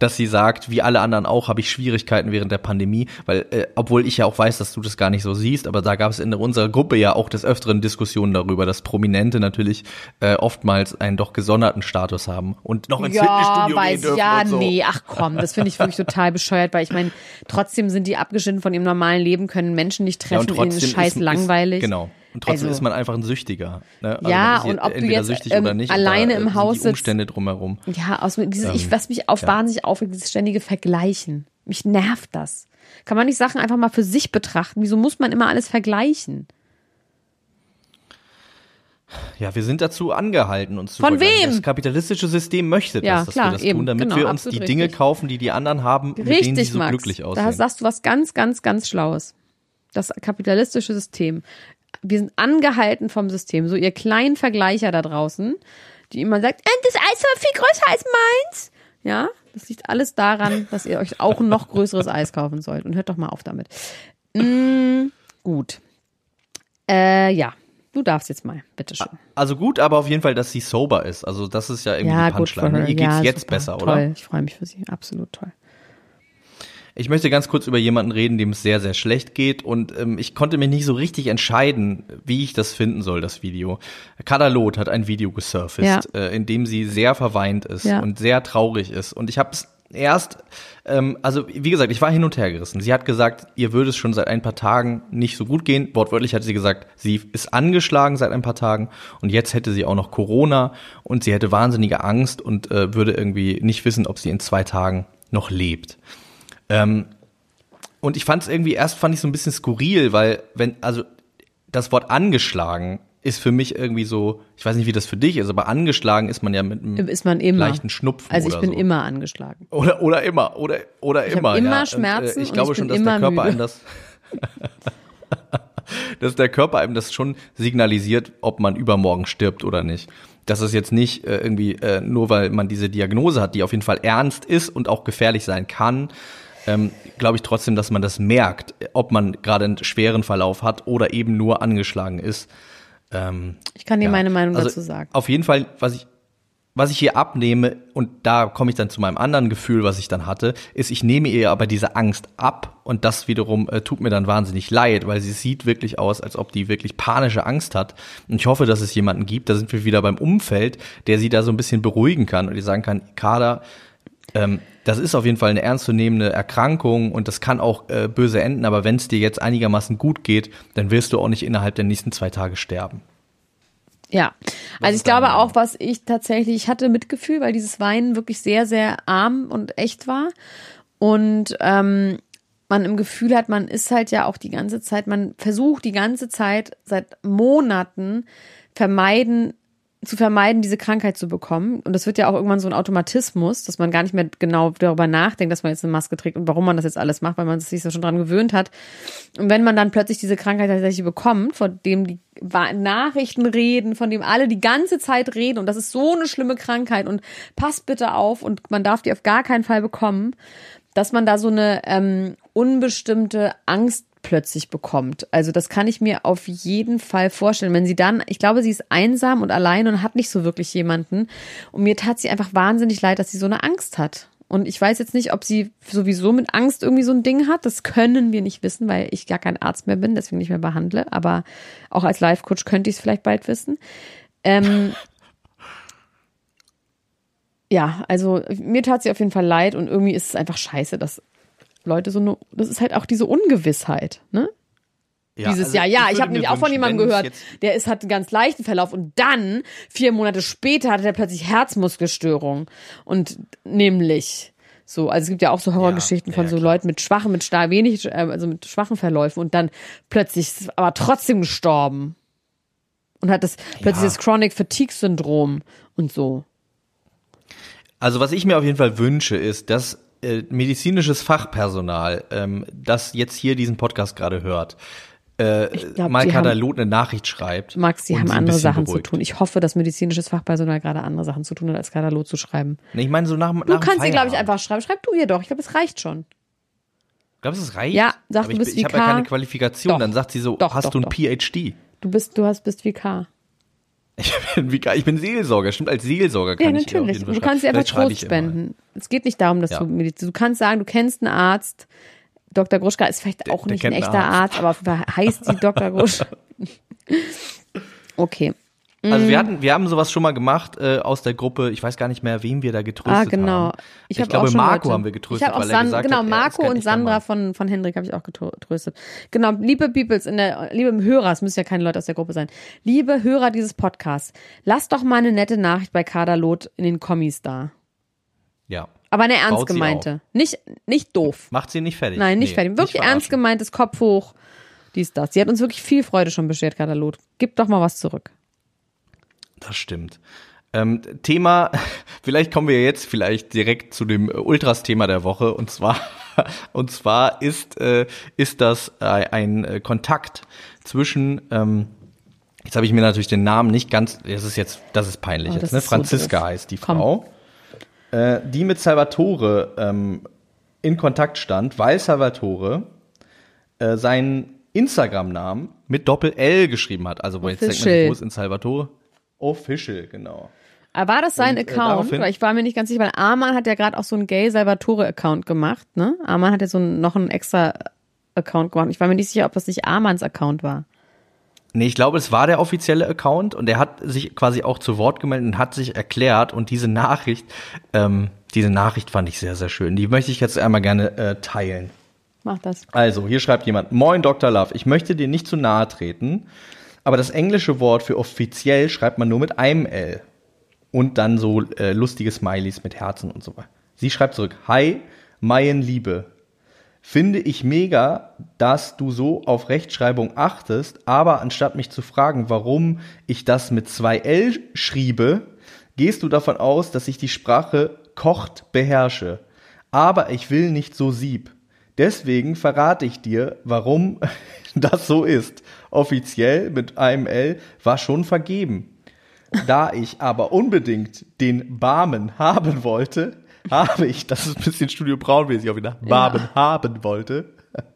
dass sie sagt, wie alle anderen auch, habe ich Schwierigkeiten während der Pandemie, weil, äh, obwohl ich ja auch weiß, dass du das gar nicht so siehst, aber da gab es in unserer Gruppe ja auch des Öfteren Diskussionen darüber, dass Prominente natürlich äh, oftmals einen doch gesonderten Status haben und noch ins
Ja,
Fitnessstudio
weiß
gehen
ja,
so.
nee, ach komm, das finde ich wirklich total bescheuert, weil ich meine, trotzdem sind die abgeschnitten von ihrem normalen Leben, können Menschen nicht
Ja,
treffen,
und
ihnen ist scheiß
ist,
langweilig.
Ist, genau. Und trotzdem
Also-
ist man einfach ein Süchtiger. Ne? Also
Ja, und ob du jetzt,
süchtig
ähm,
oder nicht.
alleine
da,
im Haus
die
sitzt-
Umstände drumherum.
Ja, aus dieses, ich, was mich auf
ja.
wahnsinnig aufregt, dieses ständige Vergleichen. Mich nervt das. Kann man nicht Sachen einfach mal für sich betrachten? Wieso muss man immer alles vergleichen?
Ja, wir sind dazu angehalten, uns zu
Von
vergleichen.
wem?
Das kapitalistische System möchte das,
Ja,
dass
klar,
wir das
eben,
tun, damit
genau,
wir uns die Dinge
richtig.
kaufen, die die anderen haben, mit denen sie
Richtig,
so
Max.
glücklich aussehen.
Da sagst du was ganz, ganz, ganz Schlaues. Das kapitalistische System. Wir sind angehalten vom System. So ihr kleinen Vergleicher da draußen, die immer sagt, "Äh, das Eis war viel größer als meins. Ja, das liegt alles daran, dass ihr euch auch ein noch größeres Eis kaufen sollt. Und hört doch mal auf damit. Mm, gut. Äh, ja, du darfst jetzt mal, bitteschön.
also gut, aber auf jeden Fall, dass sie sober ist. Also das ist ja irgendwie
Ja,
die Punchline. Ihr geht's
ja,
jetzt
super.
besser,
toll.
oder?
Ich freue mich für sie. Absolut toll.
Ich möchte ganz kurz über jemanden reden, dem es sehr, sehr schlecht geht und ähm, ich konnte mich nicht so richtig entscheiden, wie ich das finden soll, das Video. Kadalot hat ein Video gesurfaced,
Ja.
äh, in dem sie sehr verweint ist
Ja.
und sehr traurig ist und ich habe es erst, ähm, also wie gesagt, ich war hin und her gerissen. Sie hat gesagt, ihr würde es schon seit ein paar Tagen nicht so gut gehen. Wortwörtlich hat sie gesagt, sie ist angeschlagen seit ein paar Tagen und jetzt hätte sie auch noch Corona und sie hätte wahnsinnige Angst und äh, würde irgendwie nicht wissen, ob sie in zwei Tagen noch lebt. Ähm, und ich fand es irgendwie, erst fand ich so ein bisschen skurril, weil wenn, also das Wort angeschlagen ist für mich irgendwie so, ich weiß nicht, wie das für dich ist, aber angeschlagen ist man ja mit einem
Ist man immer.
leichten Schnupfen
Also ich bin
so.
immer angeschlagen.
Oder, oder immer, oder, oder
Ich
immer.
immer
ja. Und,
Schmerzen
ich glaube
ich
schon, dass der Körper
müde.
einem das, <laughs> dass der Körper einem das schon signalisiert, ob man übermorgen stirbt oder nicht. Das ist jetzt nicht äh, irgendwie äh, nur, weil man diese Diagnose hat, die auf jeden Fall ernst ist und auch gefährlich sein kann. Ähm, glaube ich trotzdem, dass man das merkt, ob man gerade einen schweren Verlauf hat oder eben nur angeschlagen ist. Ähm,
Ich kann dir
ja.
meine Meinung
Also,
dazu sagen.
Auf jeden Fall, was ich, was ich hier abnehme, und da komme ich dann zu meinem anderen Gefühl, was ich dann hatte, ist, ich nehme ihr aber diese Angst ab und das wiederum äh, tut mir dann wahnsinnig leid, weil sie sieht wirklich aus, als ob die wirklich panische Angst hat. Und ich hoffe, dass es jemanden gibt, da sind wir wieder beim Umfeld, der sie da so ein bisschen beruhigen kann und die sagen kann, Kader, ähm, das ist auf jeden Fall eine ernstzunehmende Erkrankung und das kann auch äh, böse enden, aber wenn es dir jetzt einigermaßen gut geht, dann wirst du auch nicht innerhalb der nächsten zwei Tage sterben.
Ja, also ich glaube auch, was ich tatsächlich, ich hatte Mitgefühl, weil dieses Weinen wirklich sehr, sehr arm und echt war. Und ähm, man im Gefühl hat, man ist halt ja auch die ganze Zeit, man versucht die ganze Zeit seit Monaten vermeiden, zu vermeiden, diese Krankheit zu bekommen. Und das wird ja auch irgendwann so ein Automatismus, dass man gar nicht mehr genau darüber nachdenkt, dass man jetzt eine Maske trägt und warum man das jetzt alles macht, weil man sich so schon dran gewöhnt hat. Und wenn man dann plötzlich diese Krankheit tatsächlich bekommt, von dem die Nachrichten reden, von dem alle die ganze Zeit reden und das ist so eine schlimme Krankheit und passt bitte auf und man darf die auf gar keinen Fall bekommen, dass man da so eine ähm, unbestimmte Angst plötzlich bekommt. Also das kann ich mir auf jeden Fall vorstellen. Wenn sie dann, ich glaube, sie ist einsam und allein und hat nicht so wirklich jemanden. Und mir tat sie einfach wahnsinnig leid, dass sie so eine Angst hat. Und ich weiß jetzt nicht, ob sie sowieso mit Angst irgendwie so ein Ding hat. Das können wir nicht wissen, weil ich gar kein Arzt mehr bin, deswegen nicht mehr behandle. Aber auch als Life-Coach könnte ich es vielleicht bald wissen. Ähm, <laughs> ja, also mir tat sie auf jeden Fall leid und irgendwie ist es einfach scheiße, dass Leute so eine, das ist halt auch diese Ungewissheit, ne? Dieses
also
Jahr, ja, ich,
würde
habe nämlich auch von jemandem gehört, der ist, hat einen ganz leichten Verlauf und dann, vier Monate später, hatte er plötzlich Herzmuskelstörungen. Und nämlich so, also es gibt ja auch so Horrorgeschichten
Ja,
von
ja,
so
klar.
Leuten mit schwachen, mit stark wenig, äh, also mit schwachen Verläufen und dann plötzlich aber trotzdem gestorben. Und hat das plötzlich das Chronic Fatigue Syndrom und so.
Also was ich mir auf jeden Fall wünsche, ist, dass äh, medizinisches Fachpersonal, ähm, das jetzt hier diesen Podcast gerade hört, äh,
glaub, haben-
Kadalot eine Nachricht schreibt.
Max, sie haben andere Sachen
beruhigt.
zu tun. Ich hoffe, dass medizinisches Fachpersonal gerade andere Sachen zu tun hat, als Katalog zu schreiben.
Nee, ich meine so nach, nach
Du kannst sie, glaube ich, einfach schreiben. Schreib du ihr doch. Ich glaube, es reicht schon.
Glaubst du, es reicht?
Ja, sag,
Aber
du
ich,
bist
bin- ich habe ja keine Qualifikation.
Doch.
Dann sagt sie so,
Doch,
hast
doch,
du ein. PhD?
Du bist, du hast, bist VK.
Ich bin, wie- ich bin Seelsorger, stimmt, als Seelsorger kann
Ja,
ich
natürlich. du kannst dir einfach. Trost spenden. Es geht nicht darum, dass
Ja.
du Medizin. Du kannst sagen, du kennst einen Arzt. Dr. Gruschka ist vielleicht auch
der
nicht ein echter
einen
Arzt, aber heißt sie Dr. Gruschka. <laughs> Okay.
Also
Mhm.
wir hatten, wir haben sowas schon mal gemacht äh, aus der Gruppe. Ich weiß gar nicht mehr, wen wir da getröstet
Ah, genau.
haben.
Ich,
Ich,
hab
glaube, Marco
Leute.
haben wir getröstet,
Ich habe auch
weil er
San
gesagt
genau,
hat,
Marco und Sandra von, von Hendrik habe ich auch getröstet. Genau, liebe Peoples, in der, liebe Hörer, es müssen ja keine Leute aus der Gruppe sein. Liebe Hörer dieses Podcasts, lasst doch mal eine nette Nachricht bei Kaderlot in den Kommis da.
Ja.
Aber eine ernst
Baut
gemeinte. Nicht, nicht doof.
Macht sie nicht fertig.
Nein, nicht
Nee,
fertig. Wirklich
verarschen.
ernst gemeintes Kopf hoch. Dies, das. Sie hat uns wirklich viel Freude schon beschert, Katalot. Gib doch mal was zurück.
Das stimmt. Ähm, Thema, <laughs> vielleicht kommen wir jetzt vielleicht direkt zu dem äh, Ultras-Thema der Woche und zwar <laughs> und zwar ist äh, ist das äh, ein äh, Kontakt zwischen ähm, jetzt habe ich mir natürlich den Namen nicht ganz das ist jetzt das ist peinlich
Oh,
jetzt
das
ne
ist so
Franziska
doof.
heißt die
Komm.
Frau äh, die mit Salvatore ähm, in Kontakt stand weil Salvatore äh, seinen Instagram-Namen mit Doppel L geschrieben hat also wo jetzt denkt man wo ist in Salvatore Official genau
Aber war das sein
Und, äh,
Account? Weil ich war mir nicht ganz sicher, weil Arman hat ja gerade auch so einen Gay Salvatore Account gemacht, ne? Arman hat ja so einen, noch einen extra Account gemacht. Ich war mir nicht sicher, ob das nicht Armans Account war.
Nee, ich glaube, es war der offizielle Account und er hat sich quasi auch zu Wort gemeldet und hat sich erklärt und diese Nachricht, ähm, diese Nachricht fand ich sehr, sehr schön. Die möchte ich jetzt einmal gerne äh, teilen.
Mach das.
Also, hier schreibt jemand, Moin Dr. Love, ich möchte dir nicht zu nahe treten, aber das englische Wort für offiziell schreibt man nur mit einem L. Und dann so äh, lustige Smileys mit Herzen und so weiter. Sie schreibt zurück, Hi, Mayen Liebe. Finde ich mega, dass du so auf Rechtschreibung achtest, aber anstatt mich zu fragen, warum ich das mit zwei L schriebe, gehst du davon aus, dass ich die Sprache kocht beherrsche. Aber ich will nicht so sieb. Deswegen verrate ich dir, warum <laughs> das so ist. Offiziell mit einem L war schon vergeben. Da ich aber unbedingt den Barmen haben wollte, <laughs> habe ich, das ist ein bisschen Studio Braunmäßig auch wieder, Barmen
Ja.
haben wollte,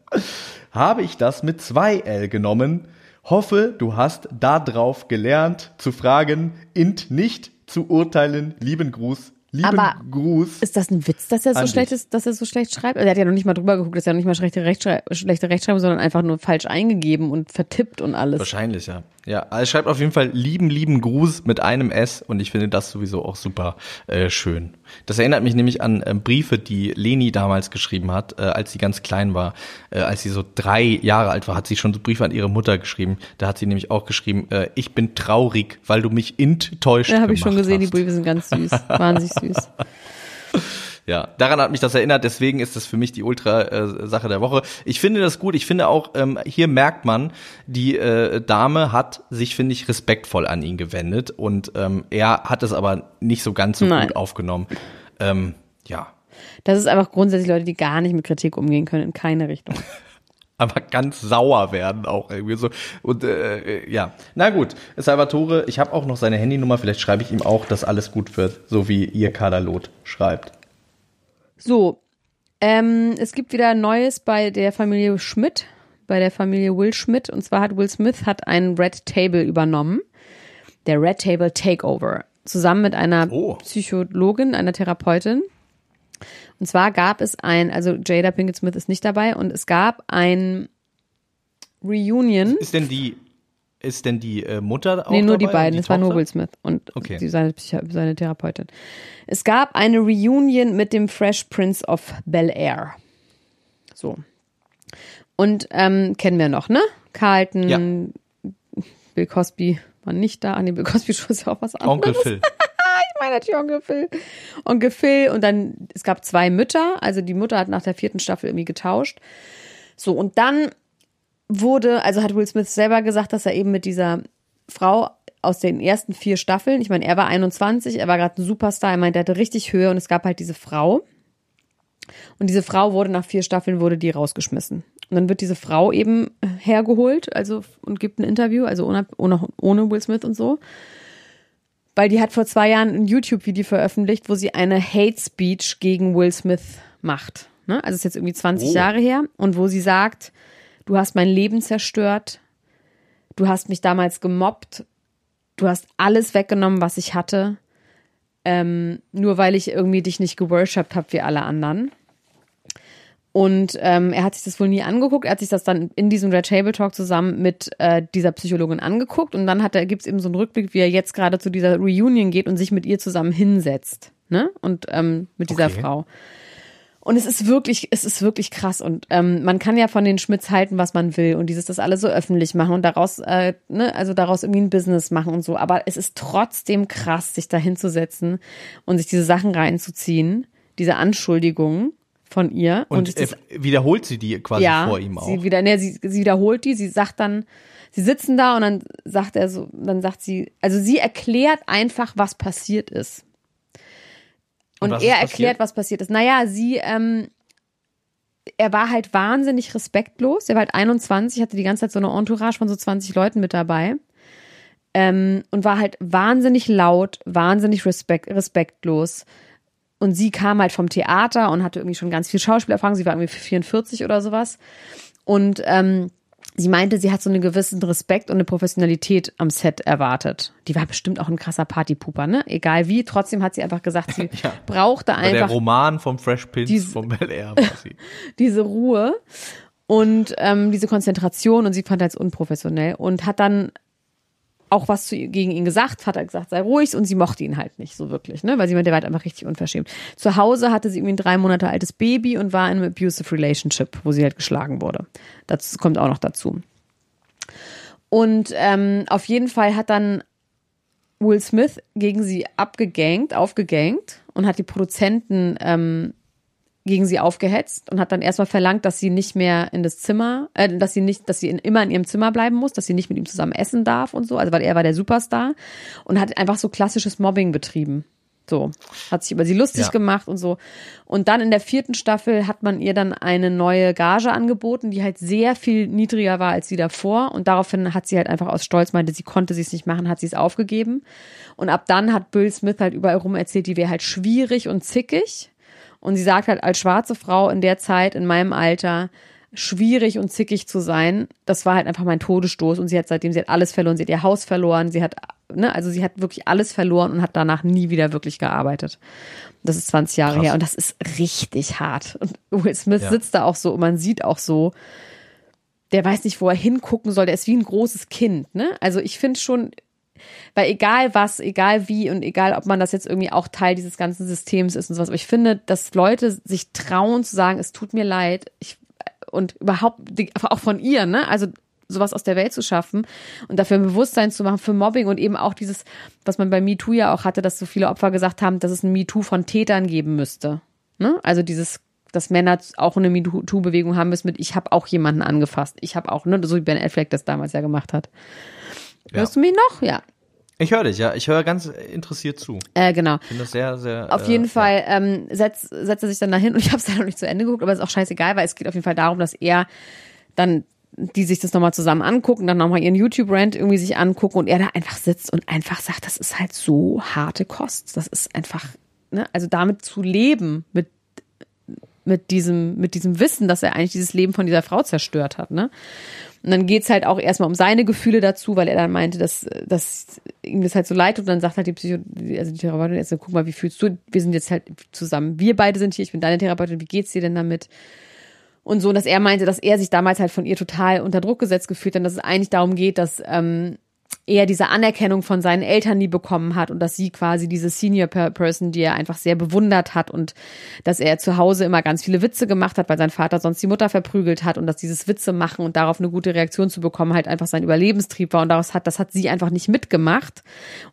<laughs> habe ich das mit zwei L genommen. Hoffe, du hast darauf gelernt zu fragen, int nicht zu urteilen. Lieben Gruß, lieben
Aber
Gruß.
Ist das ein Witz, dass er so schlecht
dich.
ist, dass er so schlecht schreibt? Also er hat ja noch nicht mal drüber geguckt, das ist ja noch nicht mal schlechte, Rechtschrei schlechte Rechtschreibung, sondern einfach nur falsch eingegeben und vertippt und alles.
Wahrscheinlich, ja. Ja, also schreibt auf jeden Fall lieben, lieben Gruß mit einem S und ich finde das sowieso auch super äh, schön. Das erinnert mich nämlich an äh, Briefe, die Leni damals geschrieben hat, äh, als sie ganz klein war. Äh, als sie so drei Jahre alt war, hat sie schon so Briefe an ihre Mutter geschrieben. Da hat sie nämlich auch geschrieben, äh, ich bin traurig, weil du mich enttäuscht
Ja, habe ich schon gesehen, die
hast.
Briefe sind ganz süß, <laughs> wahnsinnig süß.
Ja, daran hat mich das erinnert, deswegen ist das für mich die Ultra-Sache der Woche. Ich finde das gut, ich finde auch, ähm, hier merkt man, die äh, Dame hat sich, finde ich, respektvoll an ihn gewendet und ähm, er hat es aber nicht so ganz so
Nein.
gut aufgenommen. Ähm, ja,
Das ist einfach grundsätzlich Leute, die gar nicht mit Kritik umgehen können, in keine Richtung. <laughs>
aber ganz sauer werden auch irgendwie so. Und äh, ja, na gut, Salvatore, ich habe auch noch seine Handynummer, vielleicht schreibe ich ihm auch, dass alles gut wird, so wie ihr Kadalot schreibt.
So, ähm, es gibt wieder Neues bei der Familie Schmidt, bei der Familie Will Schmidt. Und zwar hat Will Smith hat einen Red Table übernommen, der Red Table Takeover, zusammen mit einer
Oh.
Psychologin, einer Therapeutin. Und zwar gab es ein, also Jada Pinkett Smith ist nicht dabei, und es gab ein Reunion.
Ist denn die, ist denn die äh, Mutter auch
Nee, nur die
dabei und
beiden. es war nur
Tochter?
Will Smith und
Okay.
die, seine, seine Therapeutin. Es gab eine Reunion mit dem Fresh Prince of Bel Air. So. Und ähm, kennen wir noch, ne? Carlton,
Ja.
Bill Cosby war nicht da. Ah, nee, Bill Cosby Show ist ja auch was anderes.
Onkel Phil. <laughs>
Ich meine natürlich Onkel Phil. Onkel Phil und dann, es gab zwei Mütter. Also die Mutter hat nach der vierten Staffel irgendwie getauscht. So, und dann wurde, also hat Will Smith selber gesagt, dass er eben mit dieser Frau aus den ersten vier Staffeln, ich meine, er war 21, er war gerade ein Superstar, er meinte, er hatte richtig Höhe und es gab halt diese Frau. Und diese Frau wurde nach vier Staffeln, wurde die rausgeschmissen. Und dann wird diese Frau eben hergeholt, also und gibt ein Interview, also ohne, ohne, ohne Will Smith und so. Weil die hat vor zwei Jahren ein YouTube-Video veröffentlicht, wo sie eine Hate Speech gegen Will Smith macht. Ne? Also ist jetzt irgendwie 20
Oh.
Jahre her. Und wo sie sagt, du hast mein Leben zerstört, du hast mich damals gemobbt, du hast alles weggenommen, was ich hatte, ähm, nur weil ich irgendwie dich nicht geworshipped habe wie alle anderen. Und ähm, er hat sich das wohl nie angeguckt. Er hat sich das dann in diesem Red Table Talk zusammen mit äh, dieser Psychologin angeguckt. Und dann hat er, gibt's eben so einen Rückblick, wie er jetzt gerade zu dieser Reunion geht und sich mit ihr zusammen hinsetzt. Ne? Und ähm, mit dieser
Okay.
Frau. Und es ist wirklich, es ist wirklich krass. Und ähm, man kann ja von den Schmidts halten, was man will. Und dieses das alles so öffentlich machen und daraus, äh, ne, also daraus irgendwie ein Business machen und so. Aber es ist trotzdem krass, sich da hinzusetzen und sich diese Sachen reinzuziehen, diese Anschuldigungen von ihr.
Und,
sich das
äh, wiederholt sie die quasi
ja,
vor ihm auch.
Sie, wieder, ne, sie, sie wiederholt die, sie sagt dann, sie sitzen da und dann sagt er so, dann sagt sie, also sie erklärt einfach, was passiert ist. Und,
was
er erklärt, was passiert ist. Naja, sie, ähm, er war halt wahnsinnig respektlos. Er war halt 21, hatte die ganze Zeit so eine Entourage von so 20 Leuten mit dabei. Ähm, und war halt wahnsinnig laut, wahnsinnig respekt, respektlos. Und sie kam halt vom Theater und hatte irgendwie schon ganz viel Schauspielerfahrung. Sie war irgendwie 44 oder sowas. Und ähm, sie meinte, sie hat so einen gewissen Respekt und eine Professionalität am Set erwartet. Die war bestimmt auch ein krasser Partypuper, ne? Egal wie. Trotzdem hat sie einfach gesagt, sie <laughs> brauchte
War der
einfach
Roman vom Fresh Prince
Diese-
vom Bel Air quasi. <laughs>
diese Ruhe und ähm, diese Konzentration und sie fand als unprofessionell und hat dann auch was zu, gegen ihn gesagt, hat er gesagt, sei ruhig und sie mochte ihn halt nicht so wirklich, ne, weil sie meinte, der war halt einfach richtig unverschämt. Zu Hause hatte sie irgendwie ein drei Monate altes Baby und war in einem abusive relationship, wo sie halt geschlagen wurde. Das kommt auch noch dazu. Und ähm, auf jeden Fall hat dann Will Smith gegen sie abgegangt, aufgegangt und hat die Produzenten ähm, gegen sie aufgehetzt und hat dann erstmal verlangt, dass sie nicht mehr in das Zimmer, äh, dass sie nicht, dass sie in, immer in ihrem Zimmer bleiben muss, dass sie nicht mit ihm zusammen essen darf und so, also weil er war der Superstar und hat einfach so klassisches Mobbing betrieben. So, hat sich über sie lustig
Ja.
gemacht und so. Und dann in der vierten Staffel hat man ihr dann eine neue Gage angeboten, die halt sehr viel niedriger war als sie davor. Und daraufhin hat sie halt einfach aus Stolz meinte, sie konnte sie es nicht machen, hat sie es aufgegeben. Und ab dann hat Bill Smith halt überall rum erzählt, die wäre halt schwierig und zickig. Und sie sagt halt, als schwarze Frau in der Zeit, in meinem Alter, schwierig und zickig zu sein, das war halt einfach mein Todesstoß. Und sie hat seitdem, sie hat alles verloren, sie hat ihr Haus verloren, sie hat, ne, also sie hat wirklich alles verloren und hat danach nie wieder wirklich gearbeitet. Das ist 20 Jahre
Krass.
her und das ist richtig hart. Und Will Smith
Ja.
sitzt da auch so und man sieht auch so, der weiß nicht, wo er hingucken soll, der ist wie ein großes Kind, ne? Also ich finde schon, weil egal was, egal wie und egal, ob man das jetzt irgendwie auch Teil dieses ganzen Systems ist und sowas, aber ich finde, dass Leute sich trauen zu sagen, es tut mir leid, ich, und überhaupt, auch von ihr, ne? Also sowas aus der Welt zu schaffen und dafür ein Bewusstsein zu machen für Mobbing und eben auch dieses, was man bei MeToo ja auch hatte, dass so viele Opfer gesagt haben, dass es ein MeToo von Tätern geben müsste. Ne? Also dieses, dass Männer auch eine MeToo-Bewegung haben müssen mit, ich habe auch jemanden angefasst. Ich habe auch, ne, so wie Ben Affleck das damals ja gemacht hat.
Ja.
Hörst du mich noch? Ja.
Ich höre dich, ja. Ich höre ganz interessiert zu.
Äh, genau.
Ich finde das sehr, sehr.
Auf
äh,
jeden Fall ähm, setzt, setzt er sich dann dahin und <laughs> ich habe es dann noch nicht zu Ende geguckt, aber ist auch scheißegal, weil es geht auf jeden Fall darum, dass er dann die sich das nochmal zusammen angucken, dann nochmal ihren YouTube-Rant irgendwie sich angucken und er da einfach sitzt und einfach sagt, das ist halt so harte Kost. Das ist einfach, ne, also damit zu leben, mit, mit diesem, mit diesem Wissen, dass er eigentlich dieses Leben von dieser Frau zerstört hat, ne? Und dann geht's halt auch erstmal um seine Gefühle dazu, weil er dann meinte, dass, dass ihm das halt so leid. Und dann sagt halt die Psycho, also die Therapeutin jetzt, guck mal, wie fühlst du? Wir sind jetzt halt zusammen. Wir beide sind hier, ich bin deine Therapeutin, wie geht's dir denn damit? Und so, dass er meinte, dass er sich damals halt von ihr total unter Druck gesetzt gefühlt hat, dass es eigentlich darum geht, dass ähm, er diese Anerkennung von seinen Eltern nie bekommen hat und dass sie quasi diese Senior Per- Person, die er einfach sehr bewundert hat und dass er zu Hause immer ganz viele Witze gemacht hat, weil sein Vater sonst die Mutter verprügelt hat und dass dieses Witze machen und darauf eine gute Reaktion zu bekommen halt einfach sein Überlebenstrieb war und daraus hat, das hat sie einfach nicht mitgemacht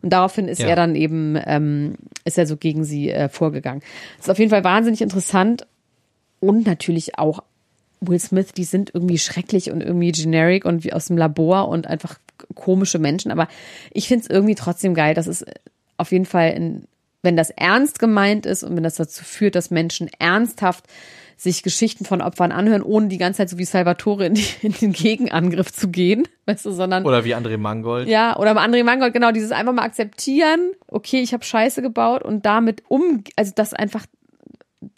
und daraufhin ist
Ja.
er dann eben, ähm, ist er so gegen sie äh, vorgegangen. Das ist auf jeden Fall wahnsinnig interessant und natürlich auch Will Smith, die sind irgendwie schrecklich und irgendwie generic und wie aus dem Labor und einfach komische Menschen. Aber ich finde es irgendwie trotzdem geil, dass es auf jeden Fall, in, wenn das ernst gemeint ist und wenn das dazu führt, dass Menschen ernsthaft sich Geschichten von Opfern anhören, ohne die ganze Zeit so wie Salvatore in, die, <laughs> in den Gegenangriff zu gehen, weißt du, sondern
Oder wie André Mangold.
ja, oder André Mangold, genau, dieses einfach mal akzeptieren, okay, ich habe Scheiße gebaut und damit um, also das einfach,